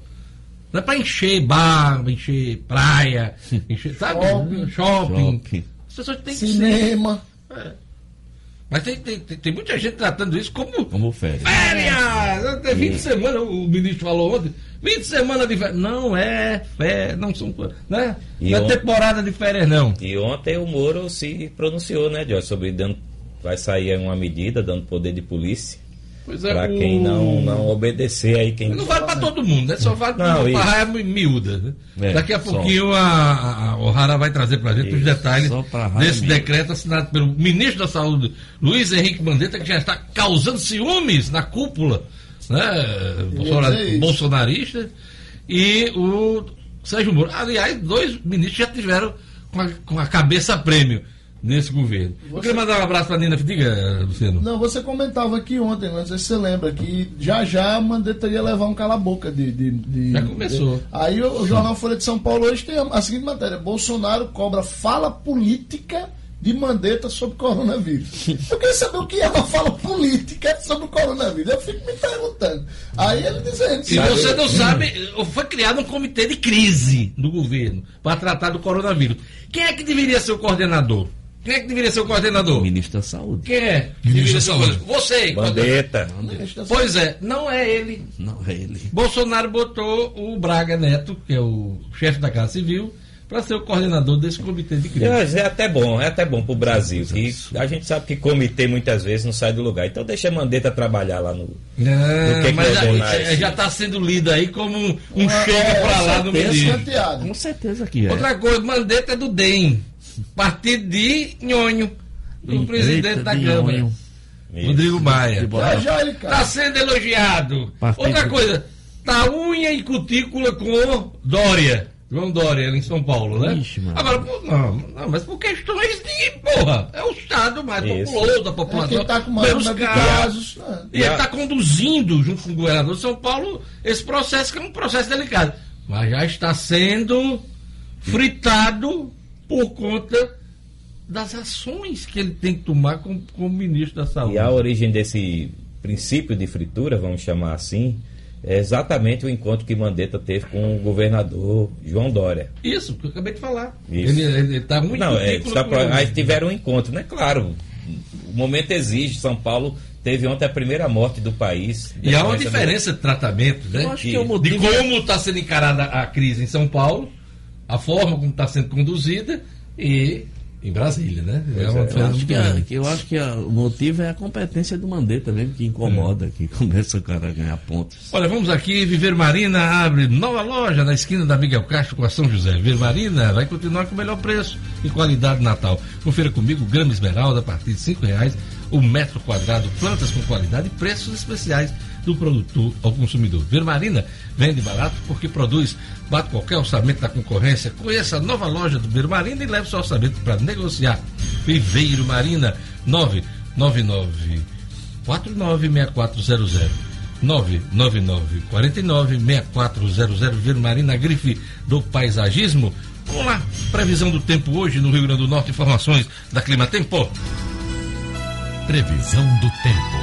Não é para encher bar, encher praia, encher, sabe? Shopping. Shopping. As pessoas têm que Cinema. É. Mas tem, tem, tem, muita gente tratando isso como, como férias. Férias! Tem 20 semanas, o ministro falou ontem. 20 semanas de férias. Não é férias, não são. Né? não é temporada de férias, não. E ontem o Moro se pronunciou, né, Jorge, sobre dando. Vai sair uma medida dando poder de polícia é, para quem não, não obedecer aí quem não vale para todo mundo né? Só vale para a raia miúda né? é, daqui a pouquinho a, a, a O'Hara vai trazer para a gente isso, os detalhes desse miúda. decreto assinado pelo ministro da saúde Luiz Henrique Mandetta que já está causando ciúmes na cúpula né? Bolsonarista. E o Sérgio Moro. Aliás dois ministros já tiveram com a, com a cabeça prêmio nesse governo. Você... Eu queria mandar um abraço para a Nina Diga, Luciano. Não, você comentava aqui ontem, não sei se você lembra, que já já a Mandetta ia levar um cala-boca de, de, de, Já começou. De... Aí o, o Jornal Folha de São Paulo hoje tem a, a seguinte matéria: Bolsonaro cobra fala política de Mandetta sobre coronavírus. Eu queria saber o que é uma fala política sobre o coronavírus. Eu fico me perguntando. Aí ele dizendo. E você não sabe, foi criado um comitê de crise no governo para tratar do coronavírus. Quem é que deveria ser o coordenador? Quem é que deveria ser o coordenador? O ministro da Saúde. Quem é? Ministro da Saúde. Você. Mandetta. Pois é, não é ele. Não é ele. Bolsonaro botou o Braga Neto, que é o chefe da Casa Civil, para ser o coordenador desse comitê de crise. É, até bom, é até bom para o Brasil. Que a gente sabe que comitê muitas vezes não sai do lugar. Então deixa a Mandetta trabalhar lá no. Não, no que mas que já está sendo lido aí como um, um chega para lá no ministro. Com certeza que é. Outra coisa, Mandetta é do DEM, partido de Nhonho, do presidente da Câmara. Rodrigo Maia. Está sendo elogiado. Partido. Outra coisa, tá unha e cutícula com Dória. João Dória, em São Paulo, né? Ixi, Agora, não, não, mas por questões de, porra, é o Estado mais Isso. populoso da população. É tá com menos casos. Né? E ele está conduzindo, junto com o governador de São Paulo, esse processo que é um processo delicado. Mas já está sendo fritado por conta das ações que ele tem que tomar como, como ministro da Saúde. E a origem desse princípio de fritura, vamos chamar assim, é exatamente o encontro que Mandetta teve com o governador João Dória. Isso, que eu acabei de falar. Isso. Ele está muito Não, é, pra, aí tiveram um encontro, né? Claro, o momento exige. São Paulo teve ontem a primeira morte do país. E há uma diferença de tratamento, né? Eu acho que, que é de como está sendo encarada a crise em São Paulo, a forma como está sendo conduzida e em Brasília, né? É, é uma eu, acho que a, eu acho que a, o motivo é a competência do Mandetta mesmo, que incomoda, é. que começa o cara a ganhar pontos. Olha, vamos aqui, Viver Marina abre nova loja na esquina da Miguel Castro com a São José. Viver Marina vai continuar com o melhor preço e qualidade Natal. Confira comigo, grama esmeralda a partir de cinco reais, o metro quadrado, plantas com qualidade e preços especiais do produtor ao consumidor. Vermarina vende barato porque produz, bate qualquer orçamento da concorrência. Conheça a nova loja do Vermarina e leve seu orçamento para negociar. Viveiro Marina 999 496400 999 49 6400 Vermarina Grife do Paisagismo. Vamos lá, previsão do tempo hoje no Rio Grande do Norte, informações da Clima Tempo. Previsão do tempo.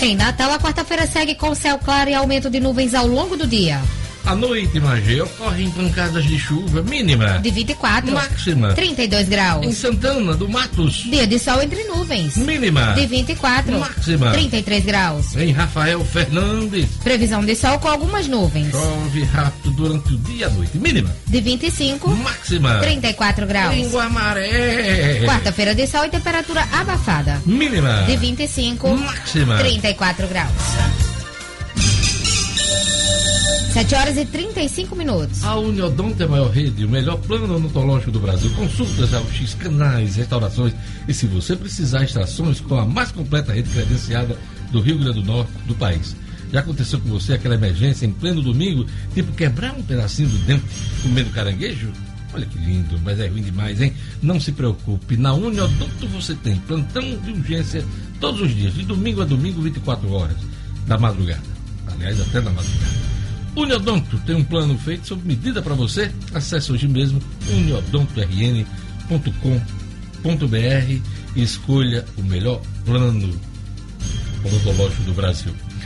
Em Natal, a quarta-feira segue com céu claro e aumento de nuvens ao longo do dia. À noite, Magé, ocorrem pancadas de chuva mínima. De 24. Máxima. 32 graus. Em Santana do Matos. Dia de sol entre nuvens. Mínima. De 24. Máxima. 33 graus. Em Rafael Fernandes. Previsão de sol com algumas nuvens. Chove rápido durante o dia e a noite. Mínima. De 25. Máxima. 34 graus. Em Guamaré. Quarta-feira de sol e temperatura abafada. Mínima. De 25. Máxima. 34 graus. 7 horas e 35 minutos. A Uniodonto é a maior rede, o melhor plano odontológico do Brasil. Consultas, X, canais, restaurações. E se você precisar, extrações com a mais completa rede credenciada do Rio Grande do Norte do país. Já aconteceu com você aquela emergência em pleno domingo, tipo quebrar um pedacinho do dente comendo caranguejo? Olha que lindo, mas é ruim demais, hein? Não se preocupe, na Uniodonto você tem plantão de urgência todos os dias, de domingo a domingo, 24 horas, da madrugada. Aliás, até da madrugada. Uniodonto tem um plano feito sob medida para você. Acesse hoje mesmo uniodontorn.com.br e escolha o melhor plano odontológico do Brasil.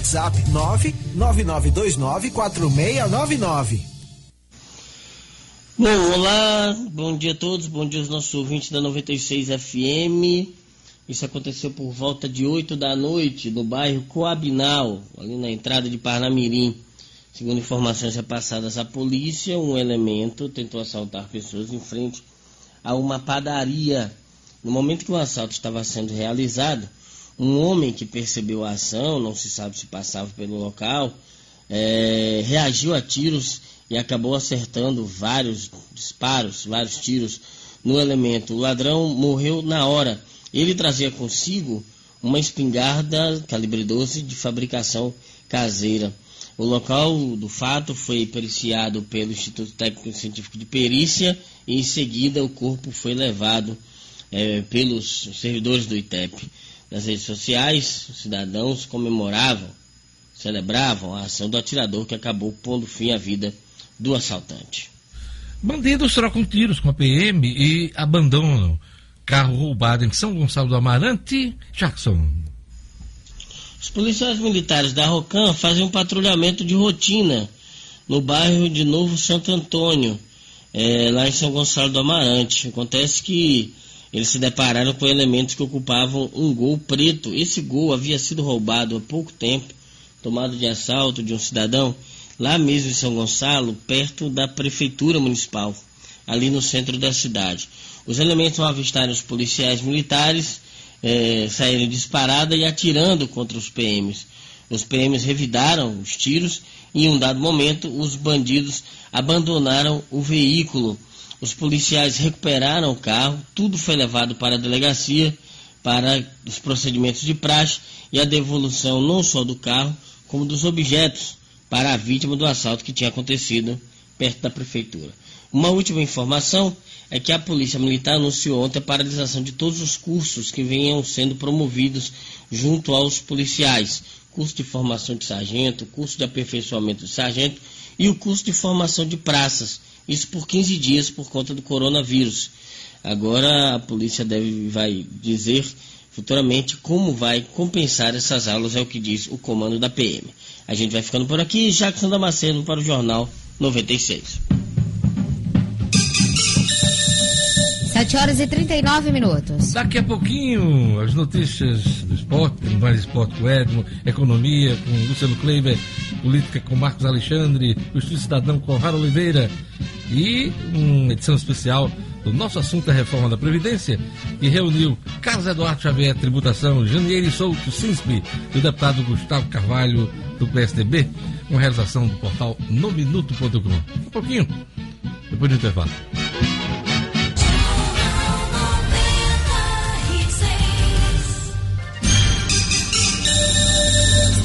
WhatsApp 999294699. Bom, olá, bom dia a todos, bom dia aos nossos ouvintes da 96 FM. Isso aconteceu por volta de 8 da noite no bairro Coabinal, ali na entrada de Parnamirim. Segundo informações repassadas à polícia, um elemento tentou assaltar pessoas em frente a uma padaria. No momento que o assalto estava sendo realizado, um homem que percebeu a ação, não se sabe se passava pelo local, é, reagiu a tiros e acabou acertando vários disparos, vários tiros no elemento. O ladrão morreu na hora. Ele trazia consigo uma espingarda calibre 12 de fabricação caseira. O local do fato foi periciado pelo Instituto Técnico Científico de Perícia e em seguida o corpo foi levado é, pelos servidores do ITEP. Nas redes sociais, os cidadãos comemoravam, celebravam a ação do atirador que acabou pondo fim à vida do assaltante. Bandidos trocam tiros com a PM e abandonam carro roubado em São Gonçalo do Amarante, Jackson. Os policiais militares da Rocan fazem um patrulhamento de rotina no bairro de Novo Santo Antônio, é, lá em São Gonçalo do Amarante. Acontece que eles se depararam com elementos que ocupavam um gol preto. Esse gol havia sido roubado há pouco tempo, tomado de assalto de um cidadão, lá mesmo em São Gonçalo, perto da prefeitura municipal, ali no centro da cidade. Os elementos ao avistarem os policiais militares é, saíram disparada e atirando contra os PMs. Os PMs revidaram os tiros e, em um dado momento, os bandidos abandonaram o veículo. Os policiais recuperaram o carro, tudo foi levado para a delegacia para os procedimentos de praxe e a devolução não só do carro, como dos objetos para a vítima do assalto que tinha acontecido perto da prefeitura. Uma última informação é que a Polícia Militar anunciou ontem a paralisação de todos os cursos que venham sendo promovidos junto aos policiais. Curso de formação de sargento, curso de aperfeiçoamento de sargento e o curso de formação de praças. Isso por 15 dias por conta do coronavírus. Agora a polícia deve vai dizer futuramente como vai compensar essas aulas, é o que diz o comando da PM. A gente vai ficando por aqui, Jackson Damasceno para o Jornal 96. 7 horas e 39 minutos. Daqui a pouquinho, as notícias do esporte, tem mais esporte com Edmo, economia com Luciano Kleiber, política com Marcos Alexandre, o Estúdio Cidadão com Rara Oliveira e uma edição especial do nosso assunto é a reforma da Previdência, que reuniu Carlos Eduardo Xavier, tributação, Janeiro Souto Sinspe e o deputado Gustavo Carvalho, do PSDB, com realização do portal nominuto.com. Um pouquinho, depois do intervalo.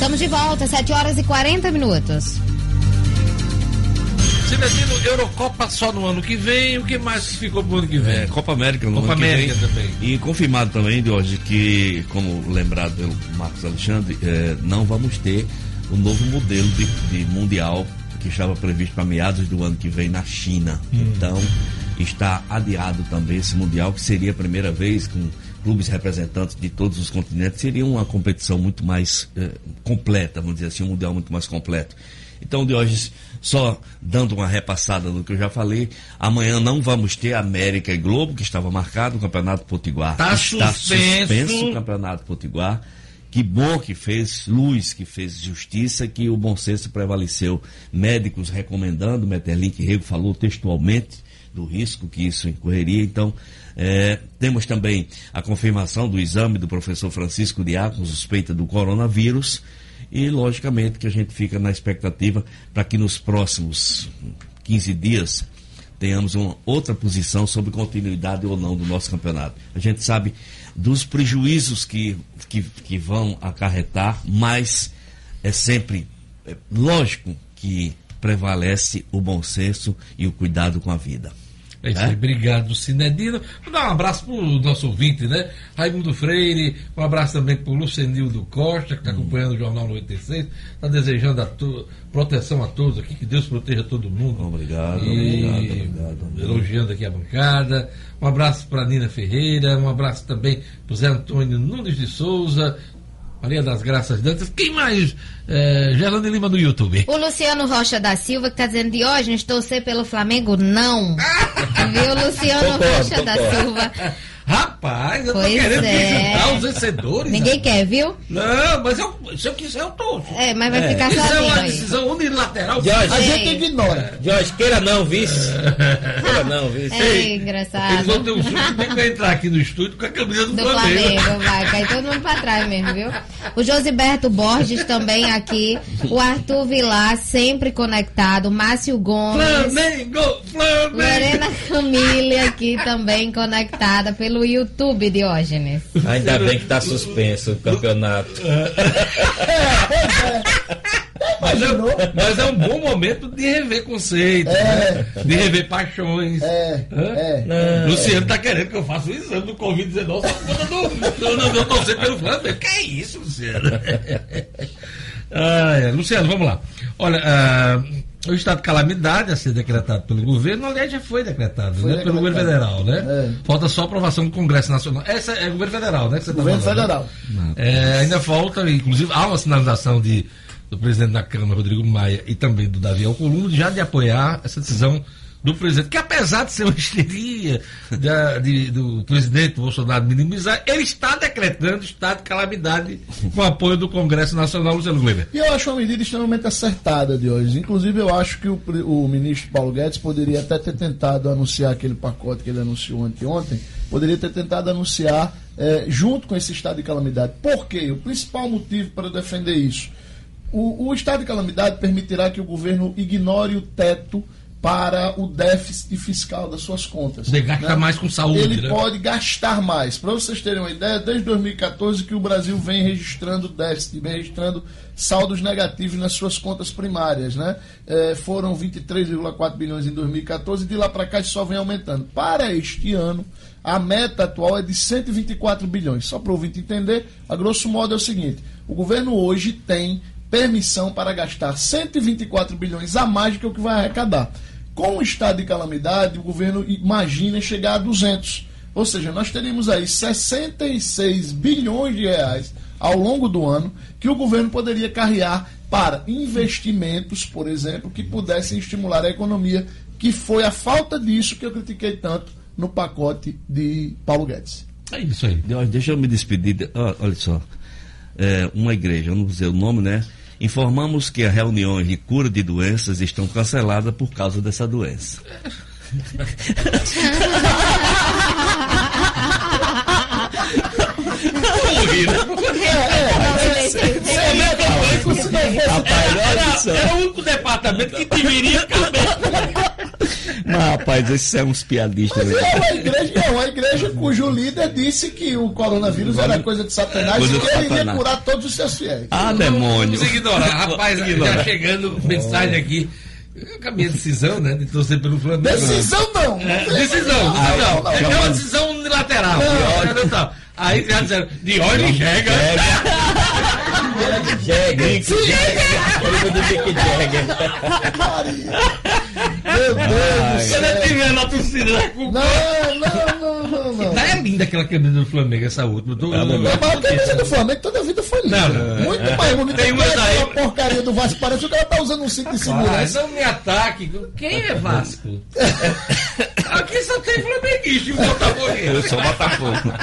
Estamos de volta, 7 horas e 40 minutos. Cidadino, Eurocopa só no ano que vem, o que mais ficou pro ano que vem? É, Copa América no Copa ano América que vem. também. E confirmado também, de hoje, que, como lembrado pelo Marcos Alexandre, eh, não vamos ter o novo modelo de, de mundial que estava previsto para meados do ano que vem na China. Então, está adiado também esse mundial, que seria a primeira vez com clubes representantes de todos os continentes, seria uma competição muito mais eh, completa, vamos dizer assim, um mundial muito mais completo. Então, de hoje, só dando uma repassada do que eu já falei, amanhã não vamos ter América e Globo, que estava marcado, o Campeonato Potiguar. Tá está suspenso. o Campeonato Potiguar. Que bom que fez luz, que fez justiça, que o bom senso prevaleceu. Médicos recomendando, Meterlink Rego falou textualmente do risco que isso incorreria. Então, eh, temos também a confirmação do exame do professor Francisco Diácono, suspeita do coronavírus. E, logicamente, que a gente fica na expectativa para que nos próximos 15 dias tenhamos uma outra posição sobre continuidade ou não do nosso campeonato. A gente sabe dos prejuízos que, que, que vão acarretar, mas é sempre é, lógico que prevalece o bom senso e o cuidado com a vida. É isso aí, É? obrigado, Cinedino. Vou dar um abraço pro nosso ouvinte, né? Raimundo Freire, um abraço também pro Lucenildo Costa, que está acompanhando o Jornal 96, está desejando a to- proteção a todos aqui, que Deus proteja todo mundo. Obrigado, E obrigado, obrigado. Elogiando aqui a bancada. Um abraço para Nina Ferreira, um abraço também pro Zé Antônio Nunes de Souza, Maria das Graças Dantas. Quem mais? É, Gerlane Lima no YouTube. O Luciano Rocha da Silva que tá dizendo Diógenes torcer pelo Flamengo, não. Viu, Luciano Rocha da. Silva? Rapaz, eu pois tô querendo é. juntar os vencedores. Ninguém quer, viu? Não, mas eu, se eu quiser, eu tô. É, mas vai é. ficar sozinho. Isso é uma decisão unilateral. Jorge, a gente ignora. Jorge, queira não, vice. queira não, vice. É engraçado. Eles vão ter um susto tem que entrar aqui no estúdio com a camisa do, do Flamengo. Flamengo. Vai cair todo mundo pra trás mesmo, viu? O Josiberto Borges também aqui. O Arthur Vilar, sempre conectado. Márcio Gomes. Flamengo, Flamengo. Lorena Camille aqui também conectada pelo YouTube, Diógenes. Ainda bem que tá suspenso o campeonato. Mas é, mas é, um bom momento de rever conceitos, é. né? de rever paixões. É, é. Luciano tá querendo que eu faça o exame do Covid-19 só por conta do, do, torcer pelo Flamengo. Que é isso, Luciano? ah, Luciano, vamos lá. Olha, uh, o estado de calamidade a ser decretado pelo governo, aliás, já foi decretado, foi né? Pelo governo federal, né? É. Falta só aprovação do Congresso Nacional. Essa é o governo federal, né? Que você tá governo falando, federal. Né? É, ainda falta, inclusive, há uma sinalização de, do presidente da Câmara, Rodrigo Maia, e também do Davi Alcolumbre, já de apoiar essa decisão do presidente, que apesar de ser uma histeria de, do presidente Bolsonaro minimizar, ele está decretando estado de calamidade com apoio do Congresso Nacional, Luciano Gleber. E eu acho uma medida extremamente acertada de hoje. Inclusive, eu acho que o, o ministro Paulo Guedes poderia até ter tentado anunciar aquele pacote que ele anunciou anteontem, poderia ter tentado anunciar é, junto com esse estado de calamidade. Por quê? O principal motivo para defender isso. O, o estado de calamidade permitirá que o governo ignore o teto para o déficit fiscal das suas contas. Ele gasta né? mais com saúde. Ele né? pode gastar mais. Para vocês terem uma ideia, desde 2014 que o Brasil vem registrando déficit, vem registrando saldos negativos nas suas contas primárias. Né? É, foram 23,4 bilhões em 2014 e de lá para cá isso só vem aumentando. Para este ano, a meta atual é de 124 bilhões. Só para o ouvinte entender, a grosso modo é o seguinte: o governo hoje tem permissão para gastar 124 bilhões a mais do que o que vai arrecadar. Com o estado de calamidade, o governo imagina chegar a 200. Ou seja, nós teríamos aí 66 bilhões de reais ao longo do ano que o governo poderia carrear para investimentos, por exemplo, que pudessem estimular a economia, que foi a falta disso que eu critiquei tanto no pacote de Paulo Guedes. É isso aí. Deixa eu me despedir. Olha só. É, uma igreja, eu não vou dizer o nome, né? Informamos que as reuniões de cura de doenças estão canceladas por causa dessa doença. Era o único departamento que deveria caber. Mas, rapaz, esses são uns piadistas. Mas é uma igreja, é uma igreja cujo líder disse que o coronavírus era coisa de satanás coisa e que ele iria curar todos os seus fiéis. Ah, demônio. Vamos ignorar. Rapaz, tá chegando mensagem aqui. Com a minha decisão, né? De torcer pelo Flamengo. Decisão não! É, decisão, decisão. Ah, é uma decisão unilateral. Não. Aí já disseram, de olho chega. Jagger. Jagger. Mick Jagger. Meu Deus do céu. Quando eu tiver na torcida da Não, não, não, não, não. Tá é linda aquela camisa do Flamengo, essa última. Tô, é, mas a camisa do Flamengo toda a vida foi linda. Não, Muito mais bonita tem uma daí. A porcaria do Vasco. Parece que o cara tá usando um cinto de segurança. Não me ataque. Quem é Vasco? Aqui só tem flamenguista e o Botafogo. Eu sou Botafogo.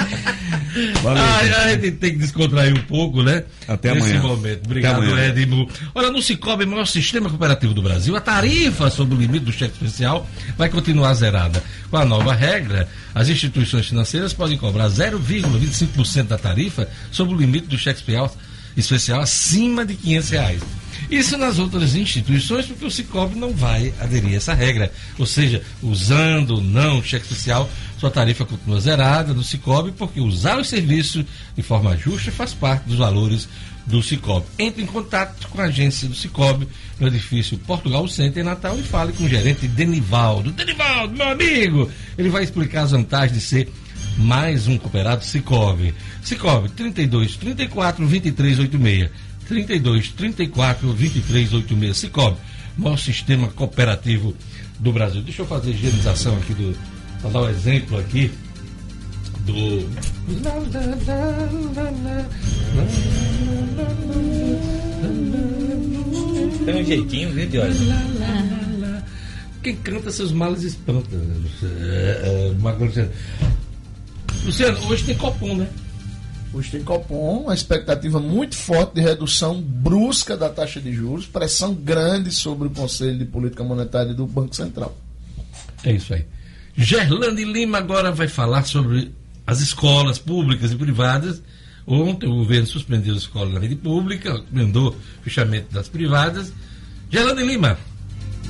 Ah, a gente tem que descontrair um pouco, né? Até amanhã. Nesse momento. Obrigado, Edmo. Olha, no Cicobi, maior sistema cooperativo do Brasil, a tarifa sobre o limite do cheque especial vai continuar zerada. Com a nova regra, as instituições financeiras podem cobrar 0,25% da tarifa sobre o limite do cheque especial, especial acima de 500 reais. Isso nas outras instituições, porque o Cicobi não vai aderir a essa regra. Ou seja, usando ou não o cheque especial, sua tarifa continua zerada no Cicobi, porque usar o serviço de forma justa faz parte dos valores do Cicobi. Entre em contato com a agência do Cicobi no edifício Portugal Center em Natal e fale com o gerente Denivaldo. Denivaldo, meu amigo! Ele vai explicar as vantagens de ser mais um cooperado Cicobi. Cicobi 32 34 23 86. 32 34 23 86. Cicobi, maior sistema cooperativo do Brasil. Deixa eu fazer higienização aqui do. para dar um exemplo aqui do. Tem um jeitinho, viu, Diógenes? Quem canta seus males espanta. É, é, Luciano, hoje tem Copom, né? Hoje tem Copom, uma expectativa muito forte de redução brusca da taxa de juros, pressão grande sobre o Conselho de Política Monetária do Banco Central. É isso aí. Gerlane Lima agora vai falar sobre as escolas públicas e privadas. Ontem o governo suspendeu as escolas na rede pública, mandou fechamento das privadas. Gerlane Lima.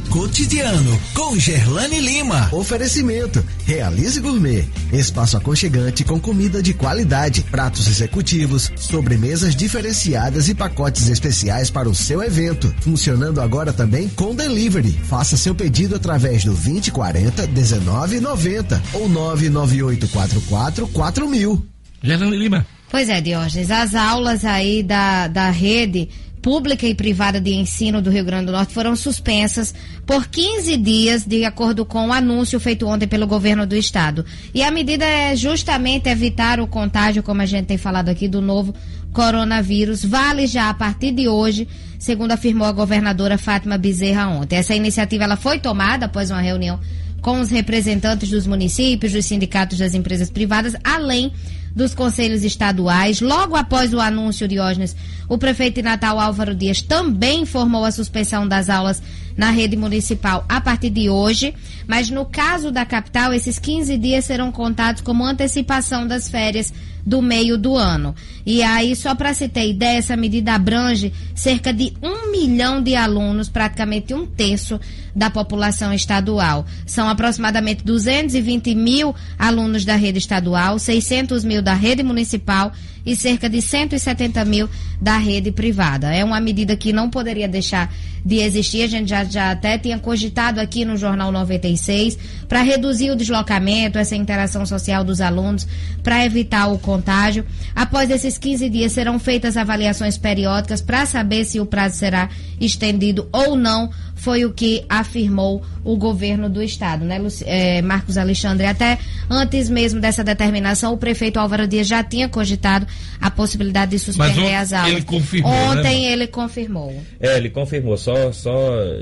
Cotidiano com Gerlane Lima. Oferecimento: Realize Gourmet. Espaço aconchegante com comida de qualidade, pratos executivos, sobremesas diferenciadas e pacotes especiais para o seu evento. Funcionando agora também com delivery. Faça seu pedido através do 2040 1990 ou 99844 4000. Gerlane Lima. Pois é, Diógenes, as aulas aí da, da rede pública e privada de ensino do Rio Grande do Norte foram suspensas por 15 dias, de acordo com o anúncio feito ontem pelo governo do estado. E a medida é justamente evitar o contágio, como a gente tem falado aqui, do novo coronavírus. Vale já a partir de hoje, segundo afirmou a governadora Fátima Bezerra ontem. Essa iniciativa ela foi tomada após uma reunião com os representantes dos municípios, dos sindicatos das empresas privadas, além dos conselhos estaduais. Logo após o anúncio, Diógenes, o prefeito de Natal Álvaro Dias também informou a suspensão das aulas na rede municipal a partir de hoje, mas no caso da capital, esses 15 dias serão contados como antecipação das férias do meio do ano. E aí, só para se ter ideia, essa medida abrange cerca de um milhão de alunos, praticamente um terço da população estadual. São aproximadamente 220 mil alunos da rede estadual, 600 mil da rede municipal e cerca de 170 mil da rede privada. É uma medida que não poderia deixar de existir. A gente já, já até tinha cogitado aqui no Jornal 96 para reduzir o deslocamento, essa interação social dos alunos, para evitar o contágio. Após esses 15 dias serão feitas avaliações periódicas para saber se o prazo será estendido ou não foi o que afirmou o governo do estado, né, é, Marcos Alexandre? Até antes mesmo dessa determinação, o prefeito Álvaro Dias já tinha cogitado a possibilidade de suspender as aulas. Ele confirmou, né, Ontem né? ele confirmou. É, ele confirmou, só, só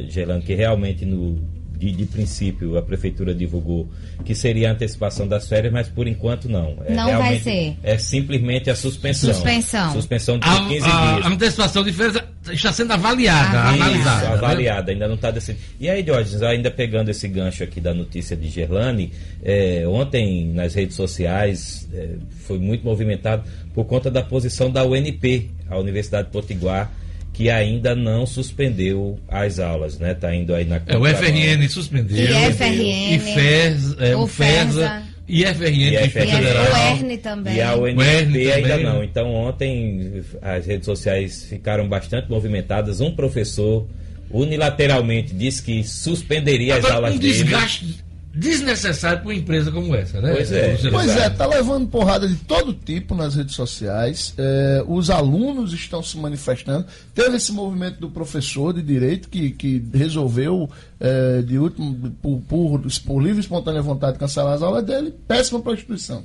Gelando, que realmente no de, de, princípio, a prefeitura divulgou que seria a antecipação das férias, mas por enquanto não. É, não vai ser. É simplesmente a suspensão. Suspensão. Suspensão de a, 15 dias. A antecipação de férias está sendo avaliada, ah, analisada. Isso, avaliada, ainda não está decidido. E aí, Diógenes, ainda pegando esse gancho aqui da notícia de Gerlane, é, ontem nas redes sociais é, foi muito movimentado por conta da posição da UNP, a Universidade Potiguar, que ainda não suspendeu as aulas, né? Tá indo aí na é, O FRN suspendeu. E FRN. E FES, é, o FESA. E FRN, e Federal. O ERN também. E a UNP ainda não. Então ontem as redes sociais ficaram bastante movimentadas. Um professor unilateralmente disse que suspenderia Agora, as aulas um dele. Desgaste desnecessário para uma empresa como essa, né? Pois é. Pois é, tá levando porrada de todo tipo nas redes sociais. É, os alunos estão se manifestando. Teve esse movimento do professor de direito que, que resolveu, é, de último, por, por, por livre e espontânea vontade, cancelar as aulas dele. Péssima para a instituição.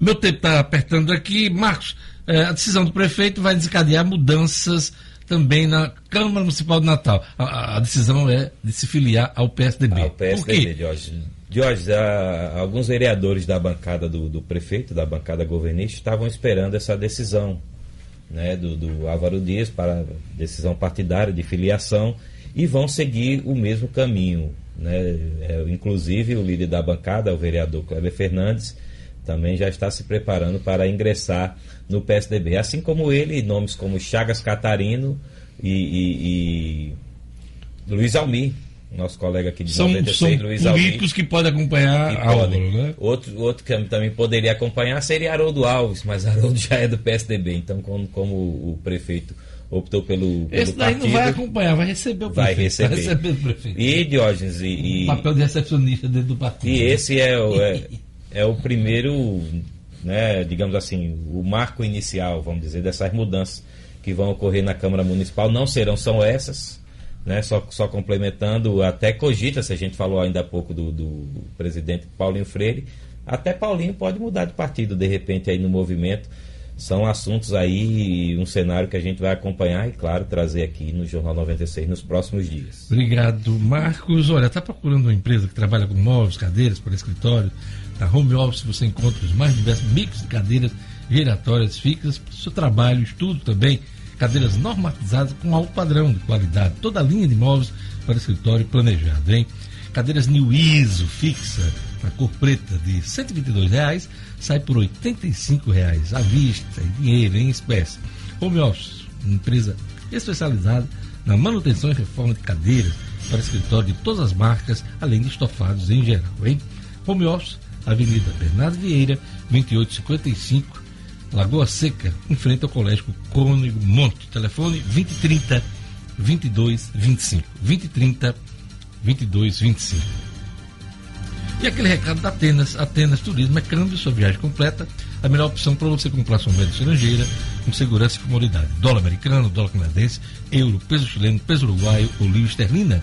Meu tempo está apertando aqui. Marcos, é, a decisão do prefeito vai desencadear mudanças também na Câmara Municipal de Natal. A, a decisão é de se filiar ao PSDB. Ao PSDB, Jorge. Jorge, alguns vereadores da bancada do, do, prefeito, da bancada governista, estavam esperando essa decisão né, do, do Álvaro Dias para decisão partidária de filiação e vão seguir o mesmo caminho. Né? É, inclusive, o líder da bancada, o vereador Kleber Fernandes, também já está se preparando para ingressar no PSDB. Assim como ele, nomes como Chagas Catarino e, e, e Luiz Almir, nosso colega aqui de são, 96, são Luiz políticos que podem acompanhar que podem. né? Outro, outro que também poderia acompanhar seria Haroldo Alves, mas Haroldo já é do PSDB, então como, como o prefeito optou pelo, pelo Esse daí partido, não vai acompanhar, vai receber o prefeito. Vai receber. Vai receber o prefeito. E Diógenes e, e... O papel de recepcionista dentro do partido. E esse é o... É, é o primeiro, né, digamos assim, o marco inicial, vamos dizer, dessas mudanças que vão ocorrer na Câmara Municipal. Não serão só essas, né, só, só complementando, até cogita, se a gente falou ainda há pouco do, do presidente Paulinho Freire, até Paulinho pode mudar de partido de repente aí no movimento. são assuntos aí, um cenário que a gente vai acompanhar e, claro, trazer aqui no Jornal 96 nos próximos dias. Obrigado, Marcos. Olha, está procurando uma empresa que trabalha com móveis, cadeiras para escritório. Na home office você encontra os mais diversos mix de cadeiras giratórias fixas para o seu trabalho, estudo também. Cadeiras normatizadas com alto padrão de qualidade. Toda a linha de móveis para escritório planejado, hein? Cadeiras New ISO fixa, na cor preta, de 122 reais, sai por 85 reais à vista, em dinheiro, em espécie. Home Office, empresa especializada na manutenção e reforma de cadeiras para escritório de todas as marcas, além de estofados em geral, hein? Home Office, Avenida Bernardo Vieira, 2855, Lagoa Seca, em frente ao Colégio Cônigo Monte. Telefone 2030 2225. 2030 2225. E aquele recado da Atenas, Atenas Turismo é câmbio sua viagem completa, a melhor opção para você comprar sua moeda estrangeira com segurança e comodidade. Dólar americano, dólar canadense, euro, peso chileno, peso uruguaio ou livre esterlina.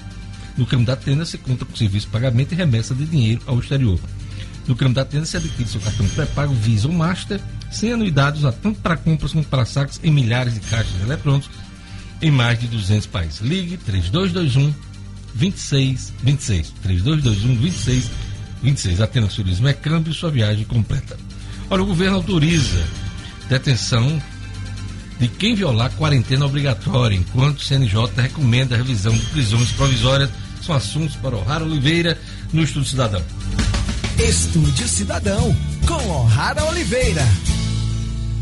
No câmbio da Atenas você conta com serviço de pagamento e remessa de dinheiro ao exterior. Câmbio da Atenas você adquire seu cartão pré-pago Visa ou Master, sem anuidades, tanto para compras como para saques em milhares de caixas eletrônicos em mais de 200 países. Ligue 3221 2626. 3221 26 26. Atenas Turismo é câmbio sua viagem completa. Olha, o governo autoriza detenção de quem violar quarentena obrigatória, enquanto o CNJ recomenda a revisão de prisões provisórias. São assuntos para O'Hara Oliveira no Estúdio Cidadão. Estúdio Cidadão, com O'Hara Oliveira.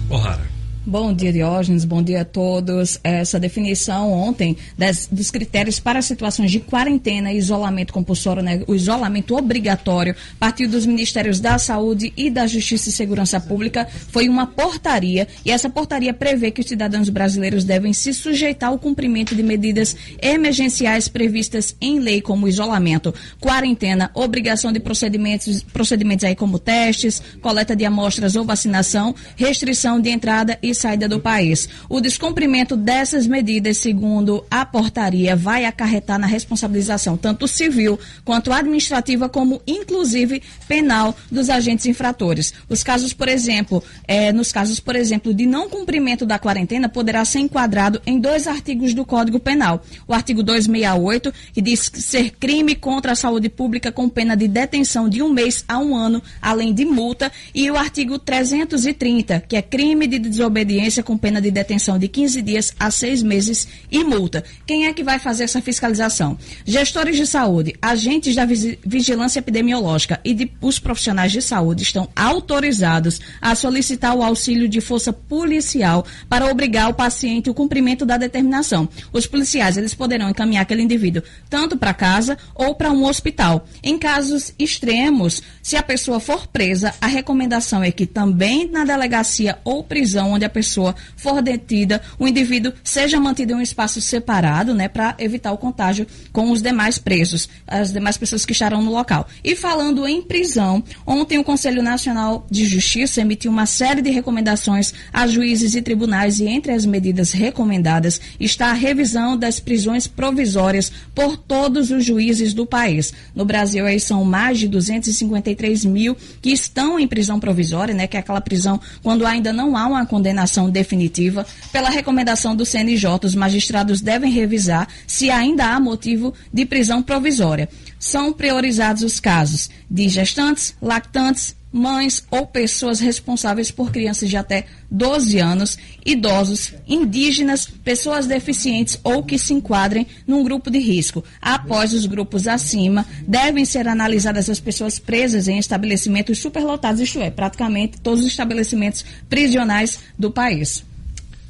O'Hara. Bom dia, Diógenes. Bom dia a todos. Essa definição ontem das, dos critérios para situações de quarentena e isolamento compulsório, né, o isolamento obrigatório, partiu dos Ministérios da Saúde e da Justiça e Segurança Pública, foi uma portaria e essa portaria prevê que os cidadãos brasileiros devem se sujeitar ao cumprimento de medidas emergenciais previstas em lei, como isolamento, quarentena, obrigação de procedimentos, procedimentos aí como testes, coleta de amostras ou vacinação, restrição de entrada e saída do país. O descumprimento dessas medidas, segundo a portaria, vai acarretar na responsabilização tanto civil quanto administrativa, como inclusive penal dos agentes infratores. Os casos, por exemplo, é, nos casos, por exemplo, de não cumprimento da quarentena, poderá ser enquadrado em dois artigos do Código Penal. O artigo 268, que diz ser crime contra a saúde pública com pena de detenção de um mês a um ano, além de multa, e o artigo 330, que é crime de desobediência desobediência com pena de detenção de 15 dias a seis meses e multa. Quem é que vai fazer essa fiscalização? Gestores de saúde, agentes da vigilância epidemiológica e de, os profissionais de saúde estão autorizados a solicitar o auxílio de força policial para obrigar o paciente o cumprimento da determinação. Os policiais eles poderão encaminhar aquele indivíduo tanto para casa ou para um hospital. Em casos extremos, se a pessoa for presa, a recomendação é que também na delegacia ou prisão onde a pessoa for detida, o indivíduo seja mantido em um espaço separado, né, para evitar o contágio com os demais presos, as demais pessoas que estarão no local. E falando em prisão, ontem o Conselho Nacional de Justiça emitiu uma série de recomendações a juízes e tribunais e entre as medidas recomendadas está a revisão das prisões provisórias por todos os juízes do país. No Brasil aí são mais de 253 mil que estão em prisão provisória, né, que é aquela prisão quando ainda não há uma condenação definitiva, pela recomendação do CNJ, os magistrados devem revisar se ainda há motivo de prisão provisória. São priorizados os casos de gestantes, lactantes, mães ou pessoas responsáveis por crianças de até 12 anos, idosos, indígenas, pessoas deficientes ou que se enquadrem num grupo de risco. Após os grupos acima, devem ser analisadas as pessoas presas em estabelecimentos superlotados, isto é, praticamente todos os estabelecimentos prisionais do país.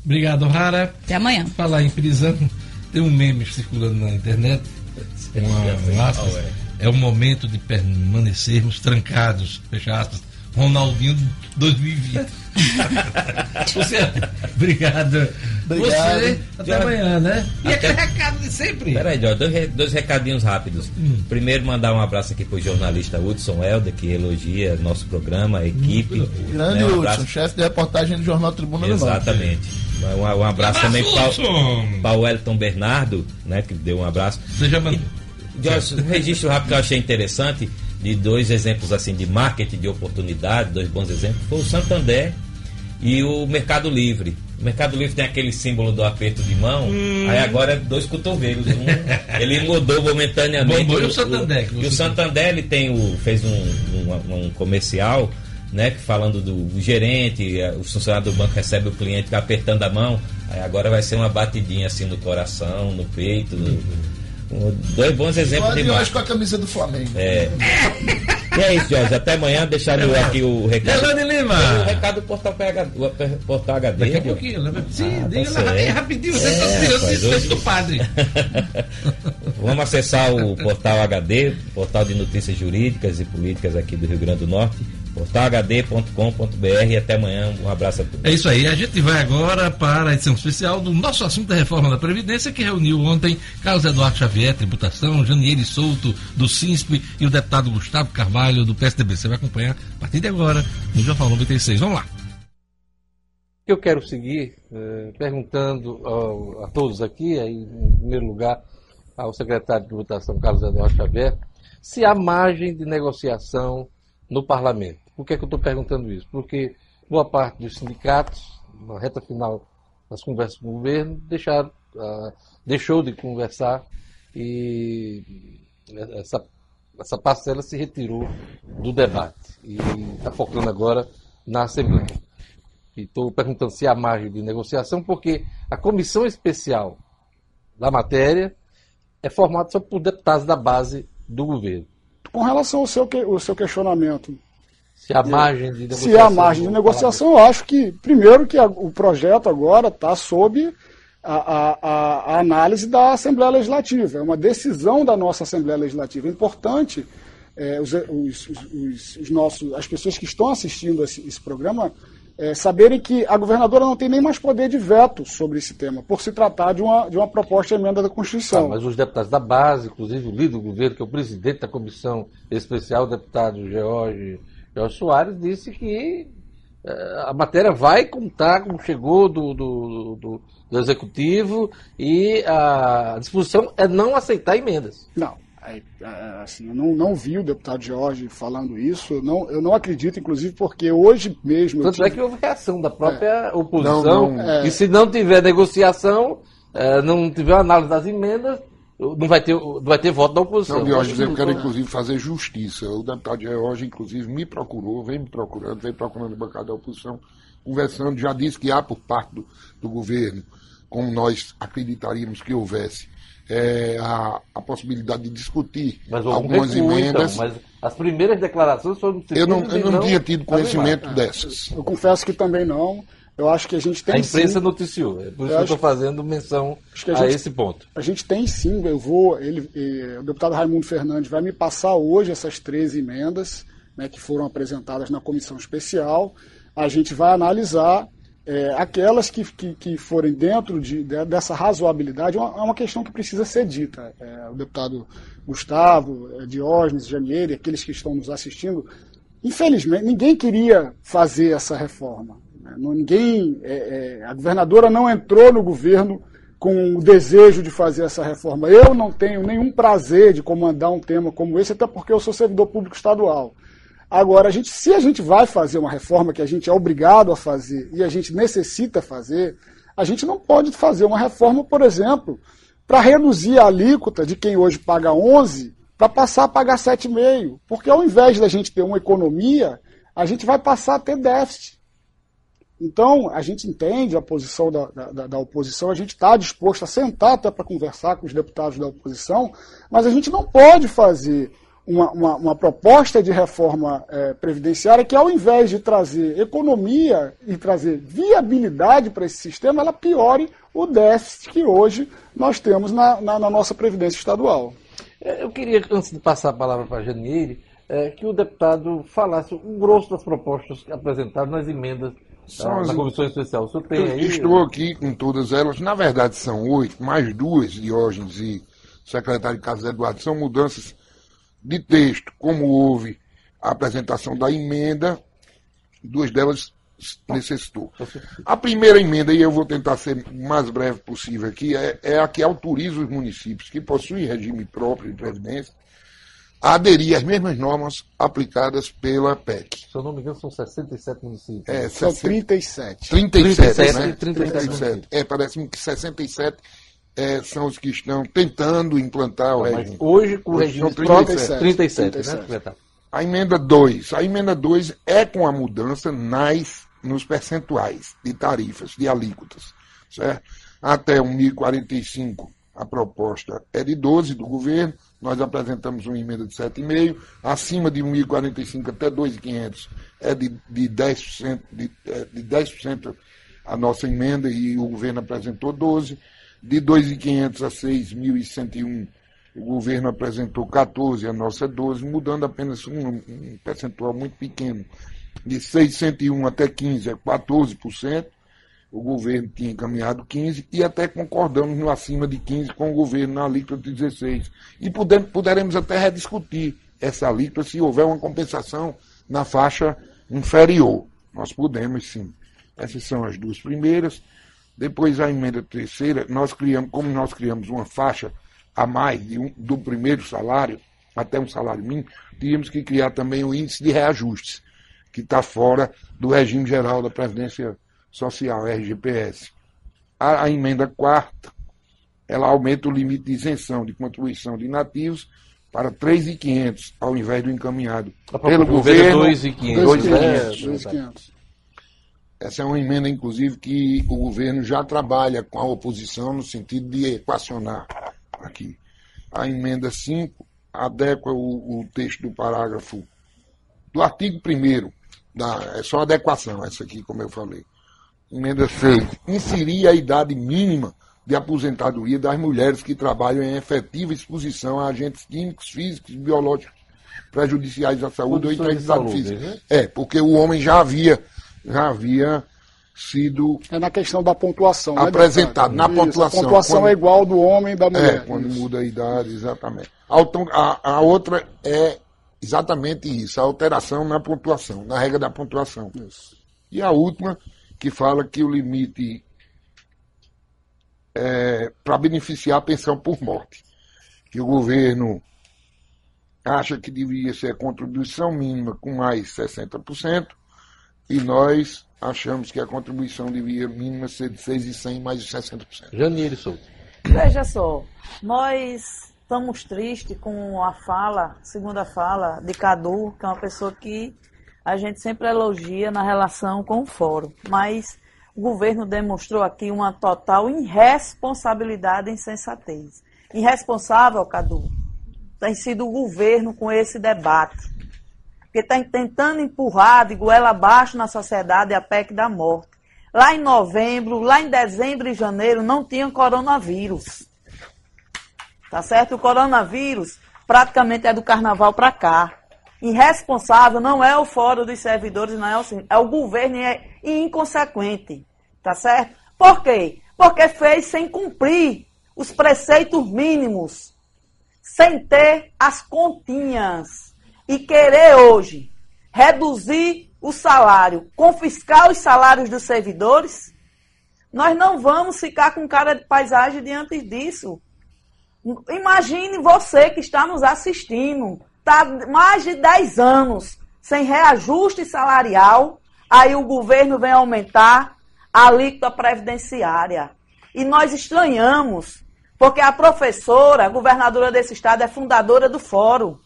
Obrigado, Rara. Até amanhã. Falar em prisão, tem um meme circulando na internet, uma, um aspas, é o momento de permanecermos trancados, fecha aspas, Ronaldinho 2020. Você, obrigado. Obrigado. Você, até Já, amanhã, né? E até... aquele recado de sempre. Peraí, dois, dois recadinhos rápidos. Hum. Primeiro, mandar um abraço aqui pro jornalista Hudson Helder, que elogia nosso programa, a equipe. Hum. Grande né, um Hudson, chefe de reportagem do Jornal Tribuna do Norte. Exatamente. Um, um abraço também para o Elton Bernardo, né, que deu um abraço. Você já mandou. Joyce, um registro rápido que eu achei interessante de dois exemplos assim de marketing de oportunidade, dois bons exemplos, foi o Santander e o Mercado Livre. O Mercado Livre tem aquele símbolo do aperto de mão, hum. aí agora é dois cotovelos. Um, ele mudou momentaneamente. Bom, e o Santander? O, e o Santander ele tem o, fez um, um, um comercial né, falando do gerente, o funcionário do banco recebe o cliente apertando a mão, aí agora vai ser uma batidinha assim no coração, no peito. No, Dois bons exemplos de hoje com a camisa do Flamengo. É. E é isso, Jorge. Até amanhã, deixar eu aqui o recado. Elane Lima. O recado do Portal, PH, Portal HD. Daqui a pouquinho, né? Sim, ah, diga tá lá rapidinho. Você está tirando isso hoje... do padre. Vamos acessar o Portal HD, Portal de Notícias Jurídicas e Políticas aqui do Rio Grande do Norte portalhd.com.br e até amanhã. Um abraço a todos. É isso aí. A gente vai agora para a edição especial do nosso assunto da reforma da Previdência, que reuniu ontem Carlos Eduardo Xavier, tributação, Janiele Souto, do SINSP e o deputado Gustavo Carvalho, do PSDB. Você vai acompanhar a partir de agora no Jornal 96. Vamos lá. Eu quero seguir eh, perguntando ao, a todos aqui, aí, em primeiro lugar, ao secretário de tributação, Carlos Eduardo Xavier, se há margem de negociação no parlamento. Por que, é que eu estou perguntando isso? Porque boa parte dos sindicatos, na reta final das conversas com o governo, deixaram, uh, deixou de conversar e essa, essa parcela se retirou do debate e está focando agora na Assembleia. Estou perguntando se há margem de negociação, porque a comissão especial da matéria é formada só por deputados da base do governo. Com relação ao seu, ao seu questionamento, se há margem de negociação. Se há margem de negociação, eu acho que, primeiro, que a, o projeto agora está sob a, a, a, análise da Assembleia Legislativa. É uma decisão da nossa Assembleia Legislativa. É importante é, os, os, os, os, nossos, as pessoas que estão assistindo esse, esse programa é, saberem que a governadora não tem nem mais poder de veto sobre esse tema, por se tratar de uma, de uma proposta de emenda da Constituição. mas os deputados da base, inclusive o líder do governo, que é o presidente da comissão especial, o deputado George, George Soares, disse que é, a matéria vai contar como chegou do, do, do, do executivo e a disposição é não aceitar emendas. Não. É, assim, eu não, não vi o deputado Jorge falando isso, eu não, eu não acredito, inclusive, porque hoje mesmo. Tanto tive... é que houve reação da própria é, oposição, não, não, é... e se não tiver negociação, é, não tiver análise das emendas, não vai ter, não vai ter voto da oposição. Não, Jorge, eu quero, inclusive, fazer justiça. O deputado Jorge, inclusive, me procurou, vem me procurando, vem procurando a bancada da oposição, conversando, já disse que há por parte do, do governo, como nós acreditaríamos que houvesse é, a, a, possibilidade de discutir algumas recuo, emendas. Então, mas as primeiras declarações foram Eu não, eu não, não tinha tido conhecimento dessas. Eu confesso que também não. Eu acho que a gente tem. A imprensa sim, noticiou, é por isso que eu estou fazendo menção a, a, esse ponto. A gente tem sim, eu vou. Ele, eh, o deputado Raimundo Fernandes vai me passar hoje essas 13 emendas né, que foram apresentadas na comissão especial. A gente vai analisar é, aquelas que, que, que, forem dentro de, de, dessa razoabilidade, é uma, é uma, questão que precisa ser dita. É, o deputado Gustavo, é, Diógenes, Janeiro, aqueles que estão nos assistindo, infelizmente, ninguém queria fazer essa reforma. Ninguém, é, é, a governadora não entrou no governo com o desejo de fazer essa reforma. Eu não tenho nenhum prazer de comandar um tema como esse, até porque eu sou servidor público estadual. Agora, a gente, se a gente vai fazer uma reforma que a gente é obrigado a fazer e a gente necessita fazer, a gente não pode fazer uma reforma, por exemplo, para reduzir a alíquota de quem hoje paga 11 para passar a pagar 7,5. Porque ao invés da gente ter uma economia, a gente vai passar a ter déficit. Então, a gente entende a posição da, da, da oposição, a gente está disposto a sentar até para conversar com os deputados da oposição, mas a gente não pode fazer uma, uma, uma, proposta de reforma é, previdenciária que, ao invés de trazer economia e trazer viabilidade para esse sistema, ela piore o déficit que hoje nós temos na, na, na nossa Previdência Estadual. É, eu queria, antes de passar a palavra para a Janeire, é, que o deputado falasse o grosso das propostas apresentadas nas emendas da, da Comissão Especial. O senhor tem aí... Estou aqui com todas elas, na verdade são oito, mais duas, Diógenes e secretário de Casa Eduardo, são mudanças de texto, como houve a apresentação da emenda, duas delas necessitou. A primeira emenda, e eu vou tentar ser o mais breve possível aqui, é, é a que autoriza os municípios que possuem regime próprio de previdência a aderir às mesmas normas aplicadas pela PEC. Se eu não me engano, são 67 municípios. É, São 37. 37, 37, né? 37. É, parece-me que 67 é, são os que estão tentando implantar o regime. hoje, com o regime são próprio, 37. 37, 37. né? A emenda 2. A emenda 2 é com a mudança nas, nos percentuais de tarifas, de alíquotas. Certo? Até o 1045, a proposta é de 12 do governo. Nós apresentamos uma emenda de 7,5. Acima de 1.045 até 2.500 é de, de 10%, de, é, de 10% a nossa emenda e o governo apresentou 12. De 2.500 a 6.101 o governo apresentou 14, a nossa é 12, mudando apenas um, um percentual muito pequeno. De 601 até 15 é 14%, o governo tinha encaminhado 15% e até concordamos no acima de 15% com o governo na alíquota de 16%. E puder, poderemos até rediscutir essa alíquota se houver uma compensação na faixa inferior. Nós podemos sim. Essas são as duas primeiras. Depois a emenda terceira, nós criamos, como nós criamos uma faixa a mais um, do primeiro salário, até um salário mínimo, tínhamos que criar também o índice de reajustes, que está fora do regime geral da Previdência Social, RGPS. A, a emenda quarta, ela aumenta o limite de isenção de contribuição de inativos para 3.500, ao invés do encaminhado pelo governo. 2.500. 2.500. Essa é uma emenda, inclusive, que o governo já trabalha com a oposição no sentido de equacionar aqui. A emenda 5 adequa o, o texto do parágrafo do artigo 1 da, é só adequação, essa aqui, como eu falei. Emenda 6. Inserir a idade mínima de aposentadoria das mulheres que trabalham em efetiva exposição a agentes químicos, físicos e biológicos prejudiciais à saúde ou integridade física. né? É, porque o homem já havia, já havia sido É na questão da pontuação. né, Apresentado, deputado? na Isso, pontuação. A pontuação Quando- é igual do homem e da É, mulher. quando Isso. muda a idade, exatamente. A, a- a outra é exatamente isso, a alteração na pontuação, na regra da pontuação. E a última, que fala que o limite é para beneficiar a pensão por morte. Que o governo acha que deveria ser a contribuição mínima com mais 60%, e nós achamos que a contribuição devia mínima ser de 6,100 mais de 60%. Janiele Souza. Veja só, nós estamos tristes com a fala, segunda fala de Cadu, que é uma pessoa que a gente sempre elogia na relação com o fórum, mas o governo demonstrou aqui uma total irresponsabilidade e insensatez. Irresponsável, Cadu, tem sido o governo com esse debate, porque está tentando empurrar de goela abaixo na sociedade a PEC da morte. Lá em novembro, lá em dezembro e janeiro não tinha coronavírus. Tá certo? O coronavírus praticamente é do carnaval para cá. Irresponsável não é o fórum dos servidores, não é o, é o governo e é inconsequente. Tá certo? Por quê? Porque fez sem cumprir os preceitos mínimos, sem ter as continhas. E querer hoje reduzir o salário, confiscar os salários dos servidores, nós não vamos ficar com cara de paisagem diante disso. Imagine você que está nos assistindo, está mais de 10 anos sem reajuste salarial, aí o governo vem aumentar a alíquota previdenciária. E nós estranhamos, porque a professora, a governadora desse estado, é fundadora do fórum.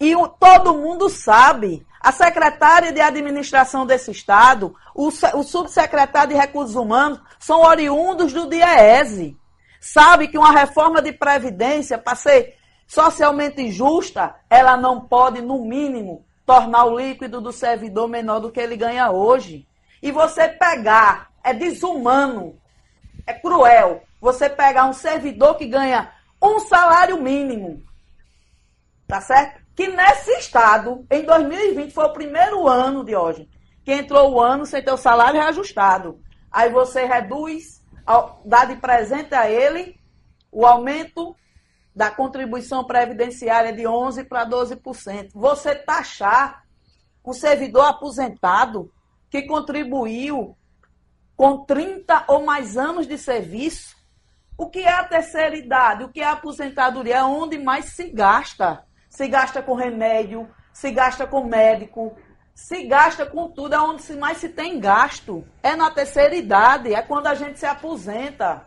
E o- todo mundo sabe. A secretária de administração desse estado, o, o subsecretário de recursos humanos, são oriundos do DIEESE. Sabe que uma reforma de previdência, para ser socialmente justa, ela não pode, no mínimo, tornar o líquido do servidor menor do que ele ganha hoje. E você pegar, é desumano, é cruel, você pegar um servidor que ganha um salário mínimo, tá certo? Que nesse estado, em 2020, foi o primeiro ano, de hoje, que entrou o ano sem ter o salário reajustado. Aí você reduz, dá de presente a ele o aumento da contribuição previdenciária de 11% para 12%. Você taxar um servidor aposentado que contribuiu com 30 ou mais anos de serviço, o que é a terceira idade? O que é a aposentadoria? É onde mais se gasta. se gasta com remédio, se gasta com médico, se gasta com tudo, é onde mais se tem gasto. É na terceira idade, é quando a gente se aposenta.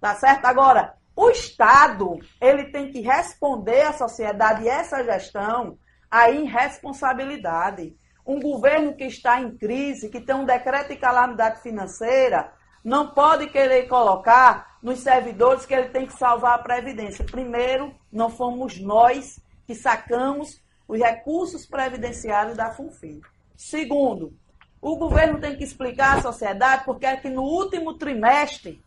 Tá certo? Agora, o Estado, ele tem que responder à sociedade e essa gestão a irresponsabilidade. Um governo que está em crise, que tem um decreto de calamidade financeira, não pode querer colocar nos servidores que ele tem que salvar a Previdência. Primeiro, não fomos nós que sacamos os recursos previdenciários da FUNFI. Segundo, o governo tem que explicar à sociedade porque é que no último trimestre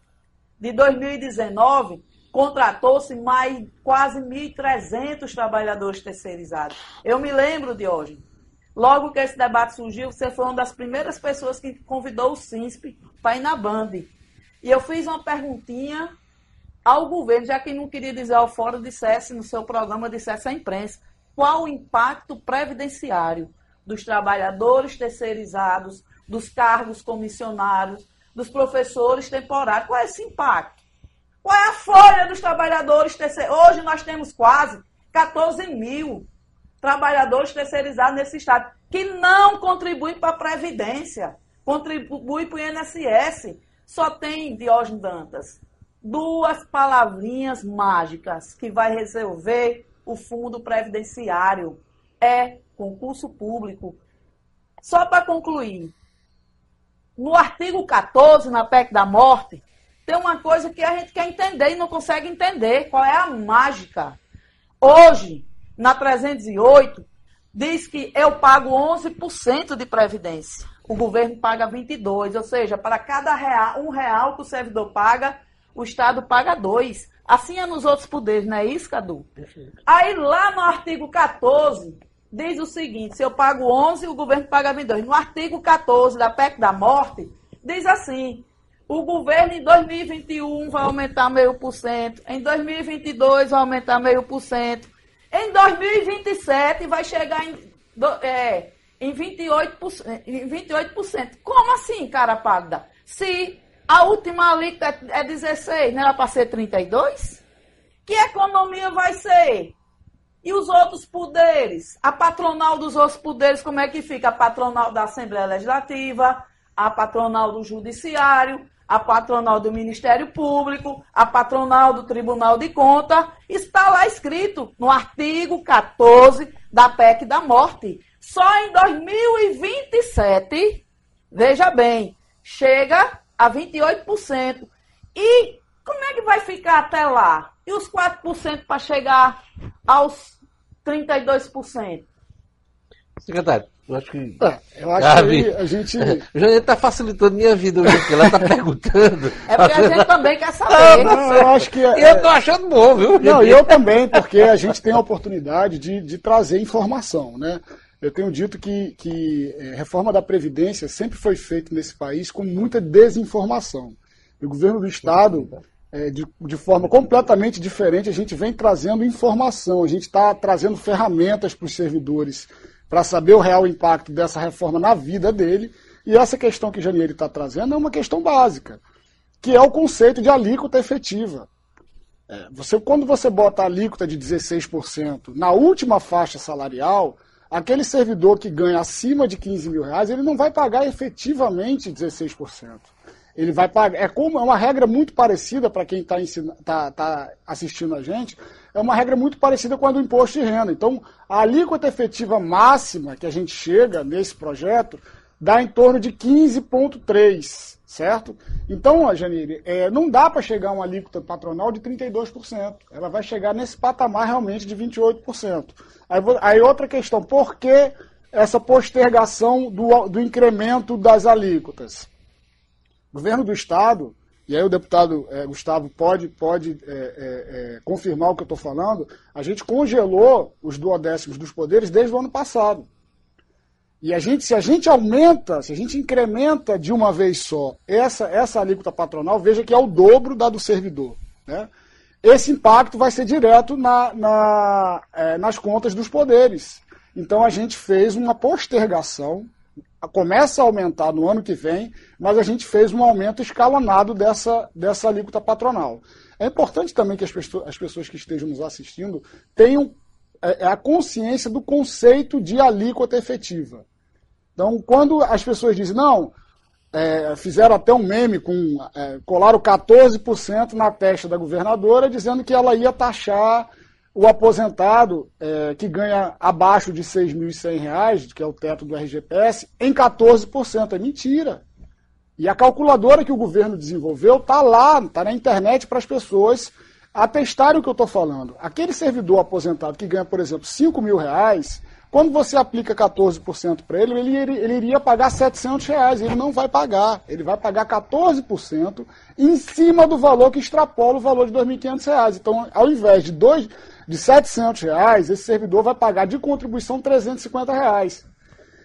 de 2019 contratou-se mais quase 1.300 trabalhadores terceirizados. Eu me lembro de hoje. Logo que esse debate surgiu, você foi uma das primeiras pessoas que convidou o SINSP para ir na Band. E eu fiz uma perguntinha ao governo, já que não queria dizer ao fórum, dissesse no seu programa, dissesse à imprensa, qual o impacto previdenciário dos trabalhadores terceirizados, dos cargos comissionários, dos professores temporários. Qual é esse impacto? Qual é a folha dos trabalhadores terceirizados? Hoje nós temos quase 14 mil trabalhadores terceirizados nesse Estado, que não contribuem para a Previdência, contribuem para o INSS. Só tem, Diógenes Dantas, duas palavrinhas mágicas que vai resolver o fundo previdenciário. É concurso público. Só para concluir, no artigo 14, na PEC da morte, tem uma coisa que a gente quer entender e não consegue entender. Qual é a mágica? Hoje, na 308, diz que eu pago 11% de previdência. O governo paga 22%, ou seja, para cada real, um real que o servidor paga, o Estado paga dois. Assim é nos outros poderes, não é isso, Cadu? Perfeito. Aí lá no artigo 14, diz o seguinte: se eu pago 11, o governo paga 22. No artigo 14 da PEC da morte, diz assim: o governo em 2021 vai aumentar meio por cento, em 2022 vai aumentar meio por cento, em 2027 vai chegar em, é, em 28%, em 28%. Como assim, cara pálida? Se a última alíquota é 16, não era para ser 32? Que economia vai ser? E os outros poderes? A patronal dos outros poderes, como é que fica? A patronal da Assembleia Legislativa, a patronal do Judiciário, a patronal do Ministério Público, a patronal do Tribunal de Conta, está lá escrito no artigo 14 da PEC da morte. Só em 2027, veja bem, chega a 28%. E como é que vai ficar até lá? E os 4% para chegar aos 32%? Secretário, eu acho que. É, eu acho Gabi, que a gente. O Janete está facilitando minha vida hoje aqui. Ela está perguntando. É porque a gente também quer saber. Não, não, eu acho que. E eu estou achando bom, viu? Não, e eu também, porque a gente tem a oportunidade de, de trazer informação, né? Eu tenho dito que, que é, reforma da Previdência sempre foi feita nesse país com muita desinformação. o governo do Estado, é, de, de forma completamente diferente, a gente vem trazendo informação, a gente está trazendo ferramentas para os servidores para saber o real impacto dessa reforma na vida dele. E essa questão que Janeiro está trazendo é uma questão básica, que é o conceito de alíquota efetiva. É, você, quando você bota a alíquota de 16% na última faixa salarial, aquele servidor que ganha acima de 15 mil reais, ele não vai pagar efetivamente 16%. Ele vai pagar. É como é uma regra muito parecida para quem está tá, tá assistindo a gente é uma regra muito parecida com a do imposto de renda. Então, a alíquota efetiva máxima que a gente chega nesse projeto dá em torno de 15,3%, certo? Então, Janine, é, não dá para chegar a uma alíquota patronal de 32%. Ela vai chegar nesse patamar realmente de 28%. Aí, aí outra questão, por que essa postergação do, do incremento das alíquotas? O governo do Estado e aí o deputado é, Gustavo pode, pode é, é, confirmar o que eu estou falando, a gente congelou os duodécimos dos poderes desde o ano passado. E a gente, se a gente aumenta, se a gente incrementa de uma vez só essa, essa alíquota patronal, veja que é o dobro da do servidor. Né? Esse impacto vai ser direto na, na, nas contas dos poderes. Então a gente fez uma postergação começa a aumentar no ano que vem, mas a gente fez um aumento escalonado dessa, dessa alíquota patronal. É importante também que as pessoas, as pessoas que estejam nos assistindo tenham é, é a consciência do conceito de alíquota efetiva. Então, quando as pessoas dizem, não, é, fizeram até um meme com. É, colaram 14% na testa da governadora, dizendo que ela ia taxar o aposentado é, que ganha abaixo de R$ 6.100, que é o teto do RGPS, em 14%. É mentira. E a calculadora que o governo desenvolveu está lá, está na internet para as pessoas atestarem o que eu estou falando. Aquele servidor aposentado que ganha, por exemplo, 5 mil reais, quando você aplica 14% para ele, ele, ele iria pagar 700 reais. Ele não vai pagar. Ele vai pagar 14% em cima do valor que extrapola o valor de 2.500 reais. Então, ao invés de dois, de 700 reais, esse servidor vai pagar de contribuição 350 reais.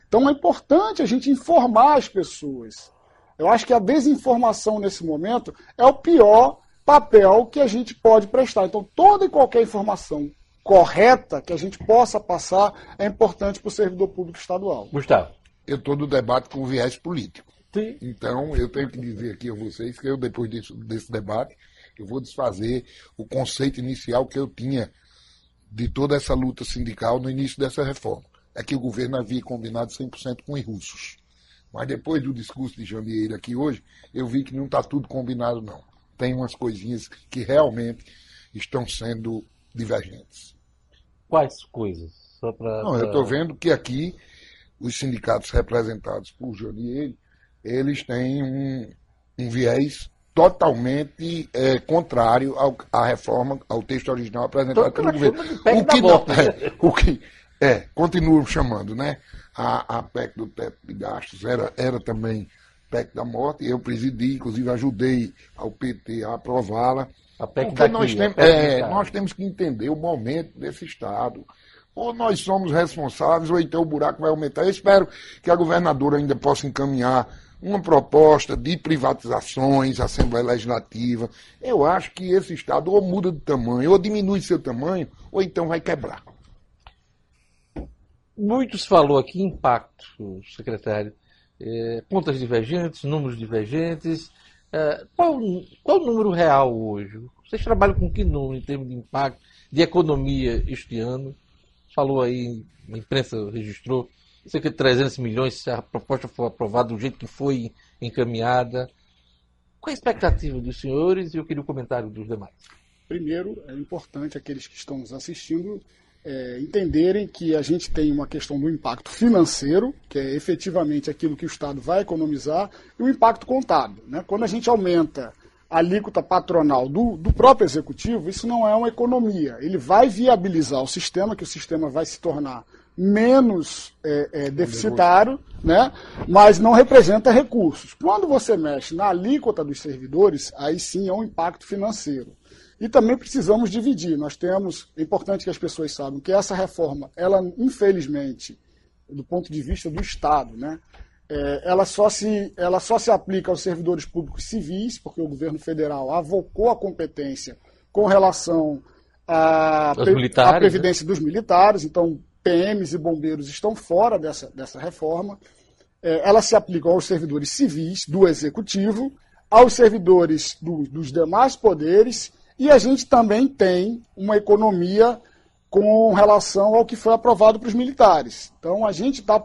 Então é importante a gente informar as pessoas. Eu acho que a desinformação nesse momento é o pior papel que a gente pode prestar. Então toda e qualquer informação correta que a gente possa passar é importante para o servidor público estadual. Gustavo. Eu estou no debate com viés político. Sim. Então, eu tenho que dizer aqui a vocês que eu, depois desse, desse debate, eu vou desfazer o conceito inicial que eu tinha de toda essa luta sindical no início dessa reforma. É que o governo havia combinado 100% com os russos. Mas depois do discurso de Jandeira aqui hoje, eu vi que não está tudo combinado, não. Tem umas coisinhas que realmente estão sendo divergentes. Quais coisas? Só pra, não, eu estou vendo que aqui os sindicatos representados por Jandeira, eles têm um, um viés totalmente é, contrário ao, à reforma, ao texto original apresentado pelo governo. O que, não, é, o que é, continuam chamando, né? A, a PEC do teto de gastos era, era também PEC da morte, eu presidi, inclusive ajudei ao PT a aprová-la. A PEC Porque daqui, nós, a tem, PEC é, nós temos que entender o momento desse Estado. Ou nós somos responsáveis, ou então o buraco vai aumentar. Eu espero que a governadora ainda possa encaminhar uma proposta de privatizações, Assembleia Legislativa. Eu acho que esse Estado ou muda de tamanho, ou diminui seu tamanho, ou então vai quebrar. Muito se falou aqui impacto, secretário. É, pontas divergentes, números divergentes. É, qual, qual o número real hoje? Vocês trabalham com que número em termos de impacto, de economia este ano? Falou aí, a imprensa registrou, cerca de 300 milhões se a proposta for aprovada do jeito que foi encaminhada. Qual a expectativa dos senhores? E eu queria o comentário dos demais. Primeiro, é importante aqueles que estão nos assistindo é, entenderem que a gente tem uma questão do impacto financeiro, que é efetivamente aquilo que o Estado vai economizar, e o impacto contábil. Né? Quando a gente aumenta a alíquota patronal do, do próprio executivo, isso não é uma economia. Ele vai viabilizar o sistema, que o sistema vai se tornar menos é, é, deficitário, né? mas não representa recursos. Quando você mexe na alíquota dos servidores, aí sim é um impacto financeiro. E também precisamos dividir. Nós temos, é importante que as pessoas saibam que essa reforma, ela infelizmente, do ponto de vista do Estado, né, é, ela, só se, ela só se aplica aos servidores públicos civis, porque o governo federal avocou a competência com relação à, pre- militares, à previdência dos militares, então PMs e bombeiros estão fora dessa, dessa reforma. É, ela se aplica aos servidores civis do executivo, aos servidores do- dos demais poderes, e a gente também tem uma economia com relação ao que foi aprovado para os militares. Então, a gente está.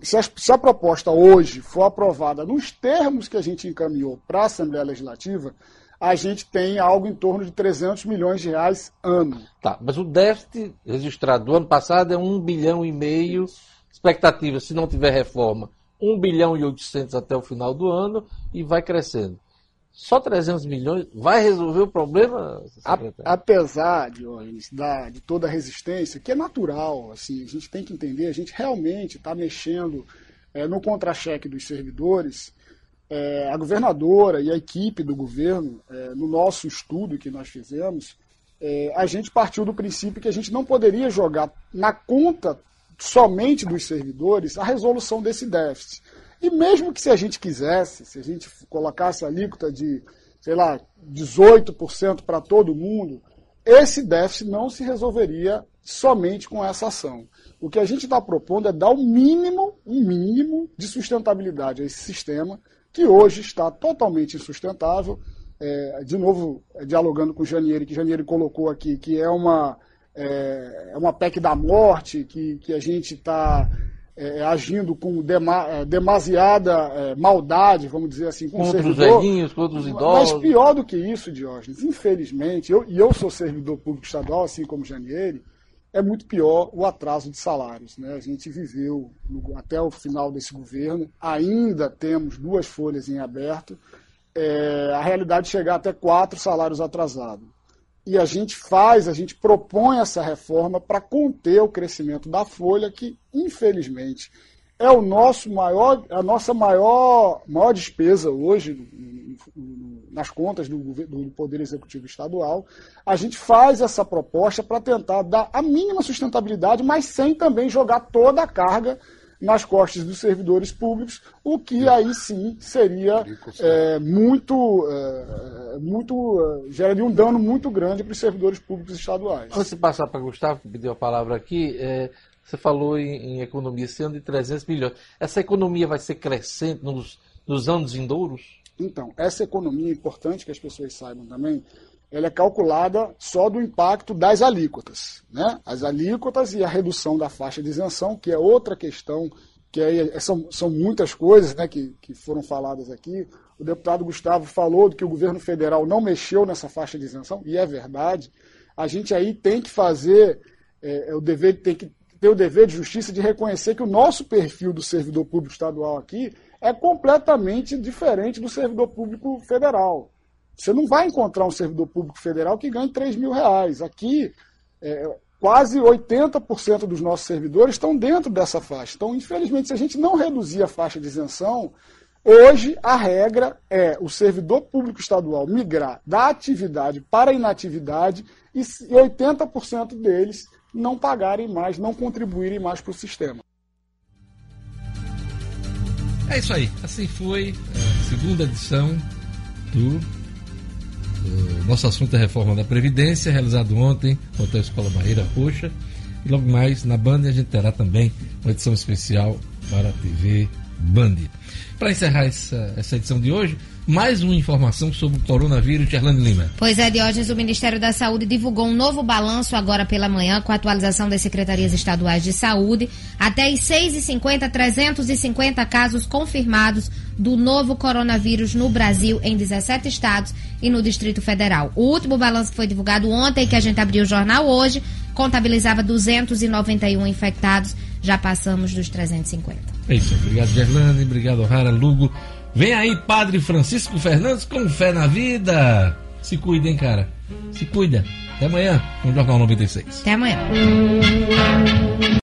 Se, a- se a proposta hoje for aprovada nos termos que a gente encaminhou para a Assembleia Legislativa, a gente tem algo em torno de 300 milhões de reais ano. Tá, mas o déficit registrado do ano passado é 1 bilhão e meio. Expectativa, se não tiver reforma, 1 bilhão e 800 até o final do ano e vai crescendo. Só 300 milhões vai resolver o problema? Secretário? apesar Diógenes, da, de toda a resistência, que é natural, assim, a gente tem que entender, a gente realmente está mexendo eh, no contra-cheque dos servidores. Eh, a governadora e a equipe do governo, eh, no nosso estudo que nós fizemos, eh, a gente partiu do princípio que a gente não poderia jogar na conta somente dos servidores a resolução desse déficit. E mesmo que se a gente quisesse, se a gente colocasse a alíquota de, sei lá, 18% para todo mundo, esse déficit não se resolveria somente com essa ação. O que a gente está propondo é dar um mínimo, um mínimo de sustentabilidade a esse sistema, que hoje está totalmente insustentável. É, de novo, é, dialogando com o Janieri, que Janieri colocou aqui, que é uma, é, é uma PEC da morte, que, que a gente está é, agindo com dema, é, demasiada é, maldade, vamos dizer assim, com contra o servidor. os velhinhos, contra os idosos. Mas pior do que isso, Diógenes, infelizmente, eu, e eu sou servidor público estadual, assim como Janieri, é muito pior o atraso de salários. Né? A gente viveu no, até o final desse governo, ainda temos duas folhas em aberto, é, a realidade chegar até quatro salários atrasados e a gente faz, a gente propõe essa reforma para conter o crescimento da folha, que infelizmente é o nosso maior, a nossa maior, maior despesa hoje nas contas do, do Poder Executivo Estadual. A gente faz essa proposta para tentar dar a mínima sustentabilidade, mas sem também jogar toda a carga nas costas dos servidores públicos, o que aí sim seria é, muito, é, muito é, geraria um dano muito grande para os servidores públicos estaduais. Antes de passar para Gustavo, que pediu a palavra aqui, é, você falou em, em, economia esse ano de 300 milhões. Essa economia vai ser crescente nos, nos anos vindouros? Então, essa economia importante que as pessoas saibam também ela é calculada só do impacto das alíquotas. Né? As alíquotas e a redução da faixa de isenção, que é outra questão, que é, são, são muitas coisas né, que, que foram faladas aqui. O deputado Gustavo falou que o governo federal não mexeu nessa faixa de isenção, e é verdade. A gente aí tem que fazer, é, é o dever, tem que ter o dever de justiça de reconhecer que o nosso perfil do servidor público estadual aqui é completamente diferente do servidor público federal. Você não vai encontrar um servidor público federal que ganhe 3 mil reais. Aqui, é, quase 80% dos nossos servidores estão dentro dessa faixa. Então, infelizmente, se a gente não reduzir a faixa de isenção, hoje a regra é o servidor público estadual migrar da atividade para a inatividade e 80% deles não pagarem mais, não contribuírem mais para o sistema. É isso aí. Assim foi a segunda edição do o nosso assunto é reforma da Previdência, realizado ontem Hotel Escola Barreira Roxa. E logo mais, na Band, a gente terá também uma edição especial para a TV Band. Para encerrar essa, essa edição de hoje, mais uma informação sobre o coronavírus, Gerlane Lima. Pois é, Diógenes, o Ministério da Saúde divulgou um novo balanço agora pela manhã, com a atualização das secretarias estaduais de saúde. Até às 6h50, 350 casos confirmados do novo coronavírus no Brasil, em 17 estados e no Distrito Federal. O último balanço que foi divulgado ontem, que a gente abriu o jornal hoje, contabilizava 291 infectados. Já passamos dos 350. É isso. Obrigado, Gerlane. Obrigado, Rara Lugo. Vem aí, Padre Francisco Fernandes, com fé na vida. Se cuida, hein, cara? Se cuida. Até amanhã, no Jornal 96. Até amanhã.